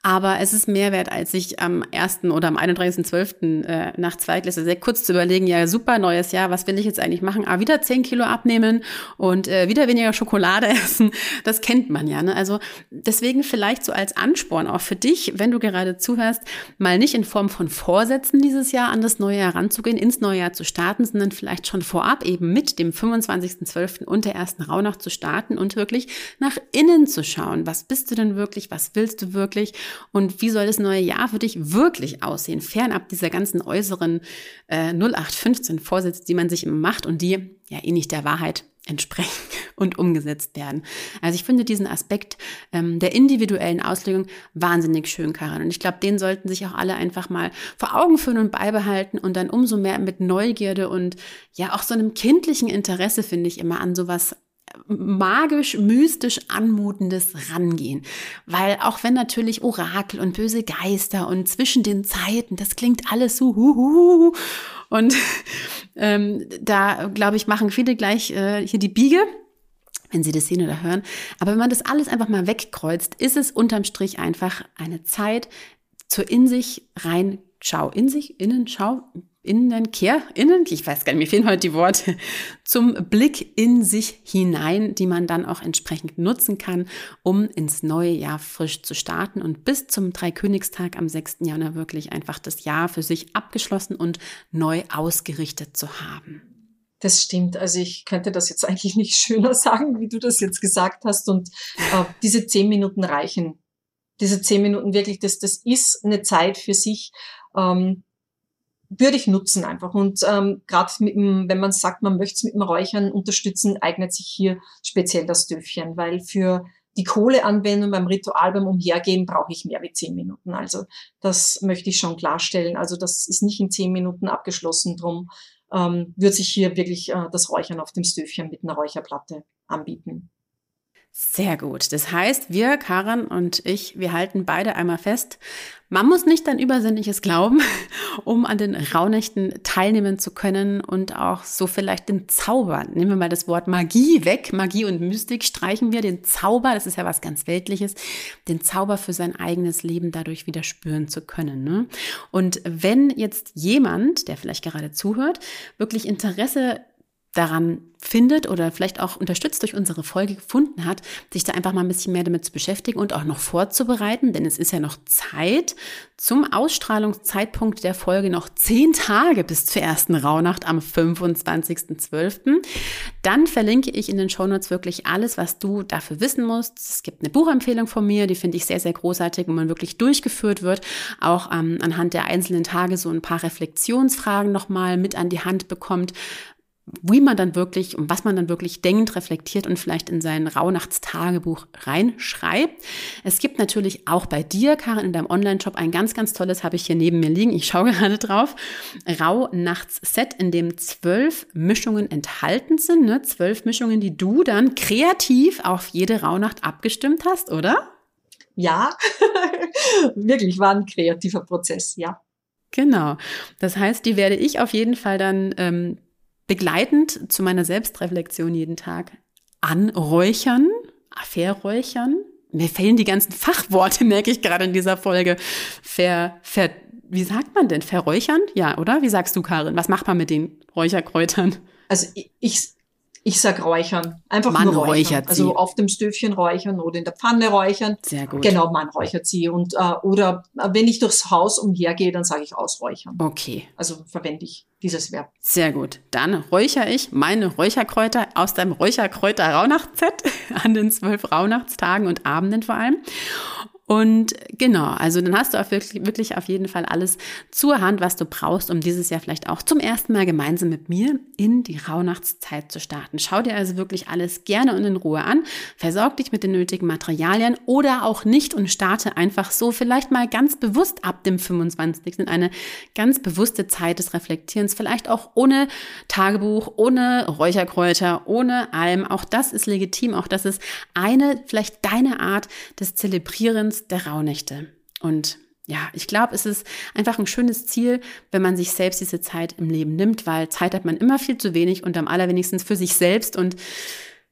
Aber es ist mehr wert, als sich am 1. oder am 31.12. Äh, nach Zweitklässler sehr kurz zu überlegen, ja super, neues Jahr, was will ich jetzt eigentlich machen? Ah, wieder 10 Kilo abnehmen und äh, wieder weniger Schokolade essen. Das kennt man ja. Ne? Also deswegen vielleicht so als Ansporn auch für dich, wenn du gerade zuhörst, mal nicht in Form von Vorsätzen dieses Jahr an das neue Jahr ranzugehen, ins neue Jahr zu starten, sondern vielleicht schon vorab eben mit dem 25.12. und der ersten Rauhnacht zu starten und wirklich nach innen zu schauen. Was bist du denn wirklich? Was willst du wirklich? Und wie soll das neue Jahr für dich wirklich aussehen? Fernab dieser ganzen äußeren äh, 0815 Vorsätze, die man sich immer macht und die ja eh nicht der Wahrheit entsprechen und umgesetzt werden. Also ich finde diesen Aspekt ähm, der individuellen Auslegung wahnsinnig schön, Karin. Und ich glaube, den sollten sich auch alle einfach mal vor Augen führen und beibehalten und dann umso mehr mit Neugierde und ja auch so einem kindlichen Interesse, finde ich, immer an sowas magisch, mystisch anmutendes Rangehen. Weil auch wenn natürlich Orakel und böse Geister und zwischen den Zeiten, das klingt alles so huhuhu. Und ähm, da, glaube ich, machen viele gleich äh, hier die Biege wenn Sie das sehen oder hören. Aber wenn man das alles einfach mal wegkreuzt, ist es unterm Strich einfach eine Zeit zur in sich rein Schau, in sich, innen, schau, Innenkehr, innen, ich weiß gar nicht, mir fehlen heute die Worte, zum Blick in sich hinein, die man dann auch entsprechend nutzen kann, um ins neue Jahr frisch zu starten und bis zum Dreikönigstag am 6. Januar wirklich einfach das Jahr für sich abgeschlossen und neu ausgerichtet zu haben. Das stimmt. Also ich könnte das jetzt eigentlich nicht schöner sagen, wie du das jetzt gesagt hast. Und äh, diese zehn Minuten reichen. Diese zehn Minuten wirklich, das, das ist eine Zeit für sich. Ähm, würde ich nutzen einfach. Und ähm, gerade wenn man sagt, man möchte es mit dem Räuchern unterstützen, eignet sich hier speziell das Döfchen, weil für die Kohleanwendung beim Ritual, beim Umhergehen brauche ich mehr wie zehn Minuten. Also das möchte ich schon klarstellen. Also das ist nicht in zehn Minuten abgeschlossen. Drum ähm, wird sich hier wirklich äh, das Räuchern auf dem Stöfchen mit einer Räucherplatte anbieten. Sehr gut. Das heißt, wir, Karin und ich, wir halten beide einmal fest. Man muss nicht an Übersinnliches glauben, um an den Rauhnächten teilnehmen zu können und auch so vielleicht den Zauber. Nehmen wir mal das Wort Magie weg. Magie und Mystik streichen wir. Den Zauber, das ist ja was ganz Weltliches, den Zauber für sein eigenes Leben dadurch wieder spüren zu können. Ne? Und wenn jetzt jemand, der vielleicht gerade zuhört, wirklich Interesse daran findet oder vielleicht auch unterstützt durch unsere Folge gefunden hat, sich da einfach mal ein bisschen mehr damit zu beschäftigen und auch noch vorzubereiten, denn es ist ja noch Zeit zum Ausstrahlungszeitpunkt der Folge noch zehn Tage bis zur ersten Rauhnacht am 25.12. Dann verlinke ich in den Shownotes wirklich alles, was du dafür wissen musst. Es gibt eine Buchempfehlung von mir, die finde ich sehr, sehr großartig, wo man wirklich durchgeführt wird, auch ähm, anhand der einzelnen Tage so ein paar Reflexionsfragen nochmal mit an die Hand bekommt, wie man dann wirklich und was man dann wirklich denkt, reflektiert und vielleicht in sein Rauhnachtstagebuch reinschreibt. Es gibt natürlich auch bei dir, Karin, in deinem Online-Shop ein ganz, ganz tolles, habe ich hier neben mir liegen. Ich schaue gerade drauf. Rauhnachtsset, in dem zwölf Mischungen enthalten sind. Ne? Zwölf Mischungen, die du dann kreativ auf jede Rauhnacht abgestimmt hast, oder? Ja, wirklich war ein kreativer Prozess, ja. Genau. Das heißt, die werde ich auf jeden Fall dann ähm, begleitend zu meiner Selbstreflexion jeden Tag anräuchern, verräuchern. Mir fehlen die ganzen Fachworte, merke ich gerade in dieser Folge. Ver, ver, wie sagt man denn? Verräuchern? Ja, oder? Wie sagst du, Karin? Was macht man mit den Räucherkräutern? Also ich, ich ich sag räuchern. Einfach man nur räuchern. räuchert also auf dem Stöfchen räuchern oder in der Pfanne räuchern. Sehr gut. Genau, man räuchert sie. Und äh, oder äh, wenn ich durchs Haus umhergehe, dann sage ich ausräuchern. Okay. Also verwende ich dieses Verb. Sehr gut. Dann räuchere ich meine Räucherkräuter aus deinem Räucherkräuter Rauhnachtsset an den zwölf Rauhnachtstagen und Abenden vor allem. Und genau, also dann hast du auch wirklich, wirklich auf jeden Fall alles zur Hand, was du brauchst, um dieses Jahr vielleicht auch zum ersten Mal gemeinsam mit mir in die Rauhnachtszeit zu starten. Schau dir also wirklich alles gerne und in Ruhe an, versorg dich mit den nötigen Materialien oder auch nicht und starte einfach so vielleicht mal ganz bewusst ab dem 25. in eine ganz bewusste Zeit des Reflektierens, vielleicht auch ohne Tagebuch, ohne Räucherkräuter, ohne Alm. Auch das ist legitim, auch das ist eine, vielleicht deine Art des Zelebrierens der Rauhnächte. Und ja, ich glaube, es ist einfach ein schönes Ziel, wenn man sich selbst diese Zeit im Leben nimmt, weil Zeit hat man immer viel zu wenig und am allerwenigsten für sich selbst. Und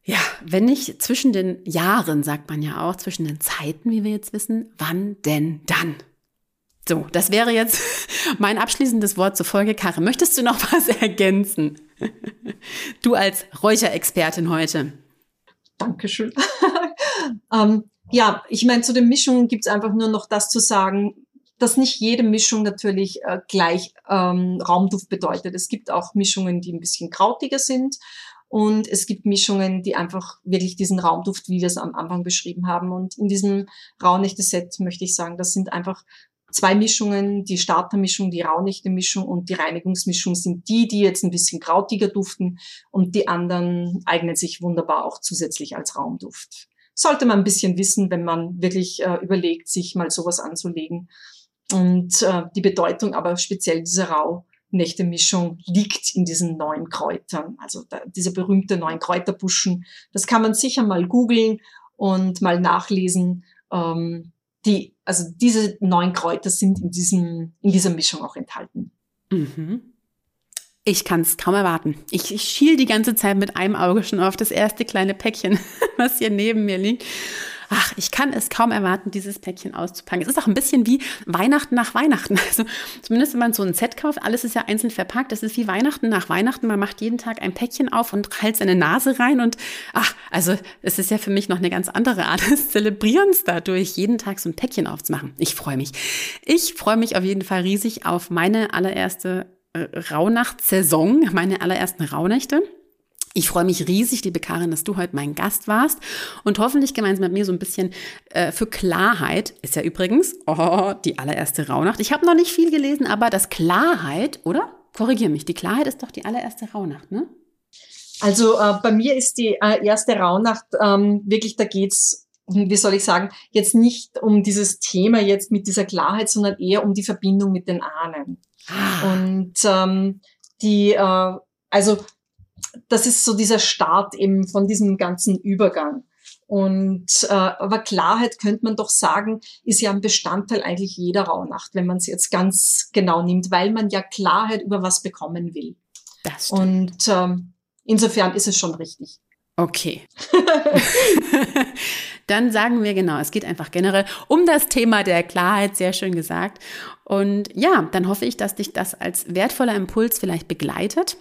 ja, wenn nicht zwischen den Jahren, sagt man ja auch, zwischen den Zeiten, wie wir jetzt wissen, wann denn dann? So, das wäre jetzt mein abschließendes Wort zur Folge. Karin, möchtest du noch was ergänzen? Du als Räucherexpertin heute. Dankeschön. ähm, ja, ich meine, zu den Mischungen gibt's einfach nur noch das zu sagen, dass nicht jede Mischung natürlich äh, gleich ähm, Raumduft bedeutet. Es gibt auch Mischungen, die ein bisschen krautiger sind und es gibt Mischungen, die einfach wirklich diesen Raumduft, wie wir es am Anfang beschrieben haben. Und in diesem Raunächte-Set möchte ich sagen, das sind einfach zwei Mischungen, die Startermischung, die Raunächte-Mischung und die Reinigungsmischung sind die, die jetzt ein bisschen krautiger duften und die anderen eignen sich wunderbar auch zusätzlich als Raumduft sollte man ein bisschen wissen, wenn man wirklich äh, überlegt, sich mal sowas anzulegen. Und äh, die Bedeutung aber speziell dieser Rauhnächte-Mischung liegt in diesen neuen Kräutern. Also da, diese berühmte neuen Kräuterbuschen. Das kann man sicher mal googeln und mal nachlesen. Ähm, die, also diese neuen Kräuter sind in diesem, in dieser Mischung auch enthalten. Mhm. Ich kann es kaum erwarten. Ich, ich schiel die ganze Zeit mit einem Auge schon auf das erste kleine Päckchen, was hier neben mir liegt. Ach, ich kann es kaum erwarten, dieses Päckchen auszupacken. Es ist auch ein bisschen wie Weihnachten nach Weihnachten. Also zumindest wenn man so ein Set kauft, alles ist ja einzeln verpackt. Das ist wie Weihnachten nach Weihnachten. Man macht jeden Tag ein Päckchen auf und hält seine Nase rein. Und ach, also es ist ja für mich noch eine ganz andere Art des Zelebrierens dadurch, jeden Tag so ein Päckchen aufzumachen. Ich freue mich. Ich freue mich auf jeden Fall riesig auf meine allererste Rauhnachtssaison, meine allerersten Rauhnächte. Ich freue mich riesig, liebe Karin, dass du heute mein Gast warst und hoffentlich gemeinsam mit mir so ein bisschen äh, für Klarheit, ist ja übrigens oh, die allererste Rauhnacht. Ich habe noch nicht viel gelesen, aber das Klarheit, oder? Korrigiere mich, die Klarheit ist doch die allererste Rauhnacht, ne? Also äh, bei mir ist die äh, erste Rauhnacht ähm, wirklich, da geht's wie soll ich sagen, jetzt nicht um dieses Thema jetzt mit dieser Klarheit, sondern eher um die Verbindung mit den Ahnen. Ah. Und ähm, die, äh, also das ist so dieser Start eben von diesem ganzen Übergang. Und äh, aber Klarheit könnte man doch sagen, ist ja ein Bestandteil eigentlich jeder Rauhnacht, wenn man es jetzt ganz genau nimmt, weil man ja Klarheit über was bekommen will. Das stimmt. Und ähm, insofern ist es schon richtig. Okay. Dann sagen wir genau, es geht einfach generell um das Thema der Klarheit, sehr schön gesagt. Und ja, dann hoffe ich, dass dich das als wertvoller Impuls vielleicht begleitet.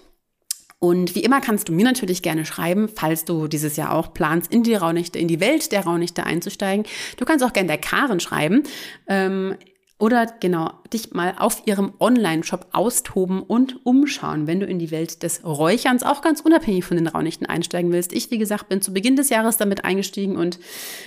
Und wie immer kannst du mir natürlich gerne schreiben, falls du dieses Jahr auch planst, in die Raunichte, in die Welt der Raunichte einzusteigen. Du kannst auch gerne der Karen schreiben. Ähm, oder genau, dich mal auf ihrem Online-Shop austoben und umschauen, wenn du in die Welt des Räucherns auch ganz unabhängig von den Raunichten einsteigen willst. Ich, wie gesagt, bin zu Beginn des Jahres damit eingestiegen und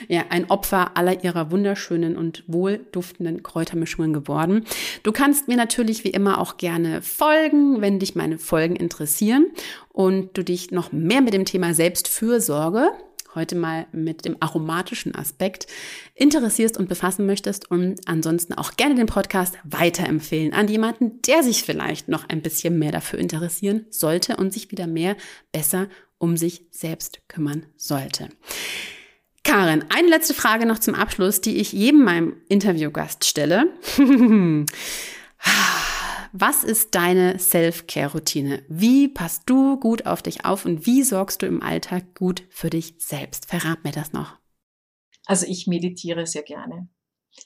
ja, ein Opfer aller ihrer wunderschönen und wohlduftenden Kräutermischungen geworden. Du kannst mir natürlich wie immer auch gerne folgen, wenn dich meine Folgen interessieren und du dich noch mehr mit dem Thema Selbstfürsorge heute mal mit dem aromatischen Aspekt interessierst und befassen möchtest und ansonsten auch gerne den Podcast weiterempfehlen an jemanden, der sich vielleicht noch ein bisschen mehr dafür interessieren sollte und sich wieder mehr besser um sich selbst kümmern sollte. Karin, eine letzte Frage noch zum Abschluss, die ich jedem meinem Interviewgast stelle. Was ist deine Self-Care-Routine? Wie passt du gut auf dich auf und wie sorgst du im Alltag gut für dich selbst? Verrat mir das noch. Also ich meditiere sehr gerne.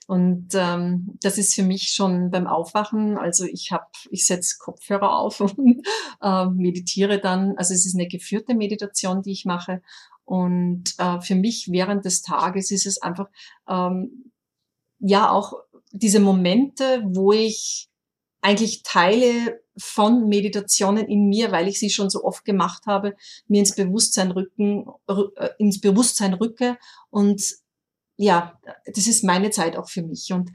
Und ähm, das ist für mich schon beim Aufwachen. Also ich habe, ich setze Kopfhörer auf und äh, meditiere dann. Also es ist eine geführte Meditation, die ich mache. Und äh, für mich während des Tages ist es einfach ähm, ja auch diese Momente, wo ich eigentlich Teile von Meditationen in mir, weil ich sie schon so oft gemacht habe, mir ins Bewusstsein rücken, äh, ins Bewusstsein rücke und ja, das ist meine Zeit auch für mich. Und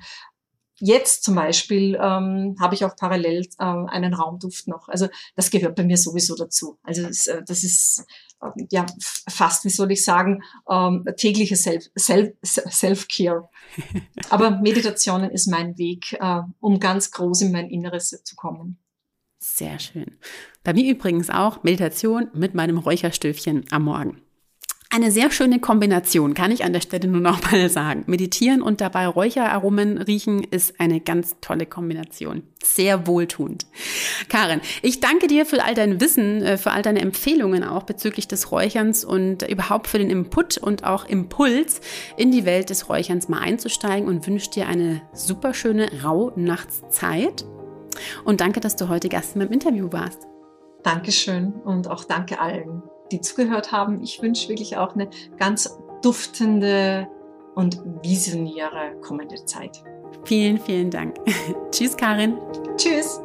jetzt zum Beispiel ähm, habe ich auch parallel ähm, einen Raumduft noch. Also das gehört bei mir sowieso dazu. Also das, äh, das ist ja fast, wie soll ich sagen, ähm, tägliche Self, Self, Self-Care. Aber Meditationen ist mein Weg, äh, um ganz groß in mein Inneres zu kommen. Sehr schön. Bei mir übrigens auch Meditation mit meinem Räucherstöfchen am Morgen. Eine sehr schöne Kombination, kann ich an der Stelle nur noch mal sagen. Meditieren und dabei Räucheraromen riechen ist eine ganz tolle Kombination. Sehr wohltuend. Karin, ich danke dir für all dein Wissen, äh, für all deine Empfehlungen auch bezüglich des Räucherns und überhaupt für den Input und auch Impuls, in die Welt des Räucherns mal einzusteigen und wünsche dir eine super schöne Rauhnachtszeit. Und danke, dass du heute Gast in meinem Interview warst. Dankeschön und auch danke allen die zugehört haben. Ich wünsche wirklich auch eine ganz duftende und visionäre kommende Zeit. Vielen, vielen Dank. Tschüss, Karin. Tschüss.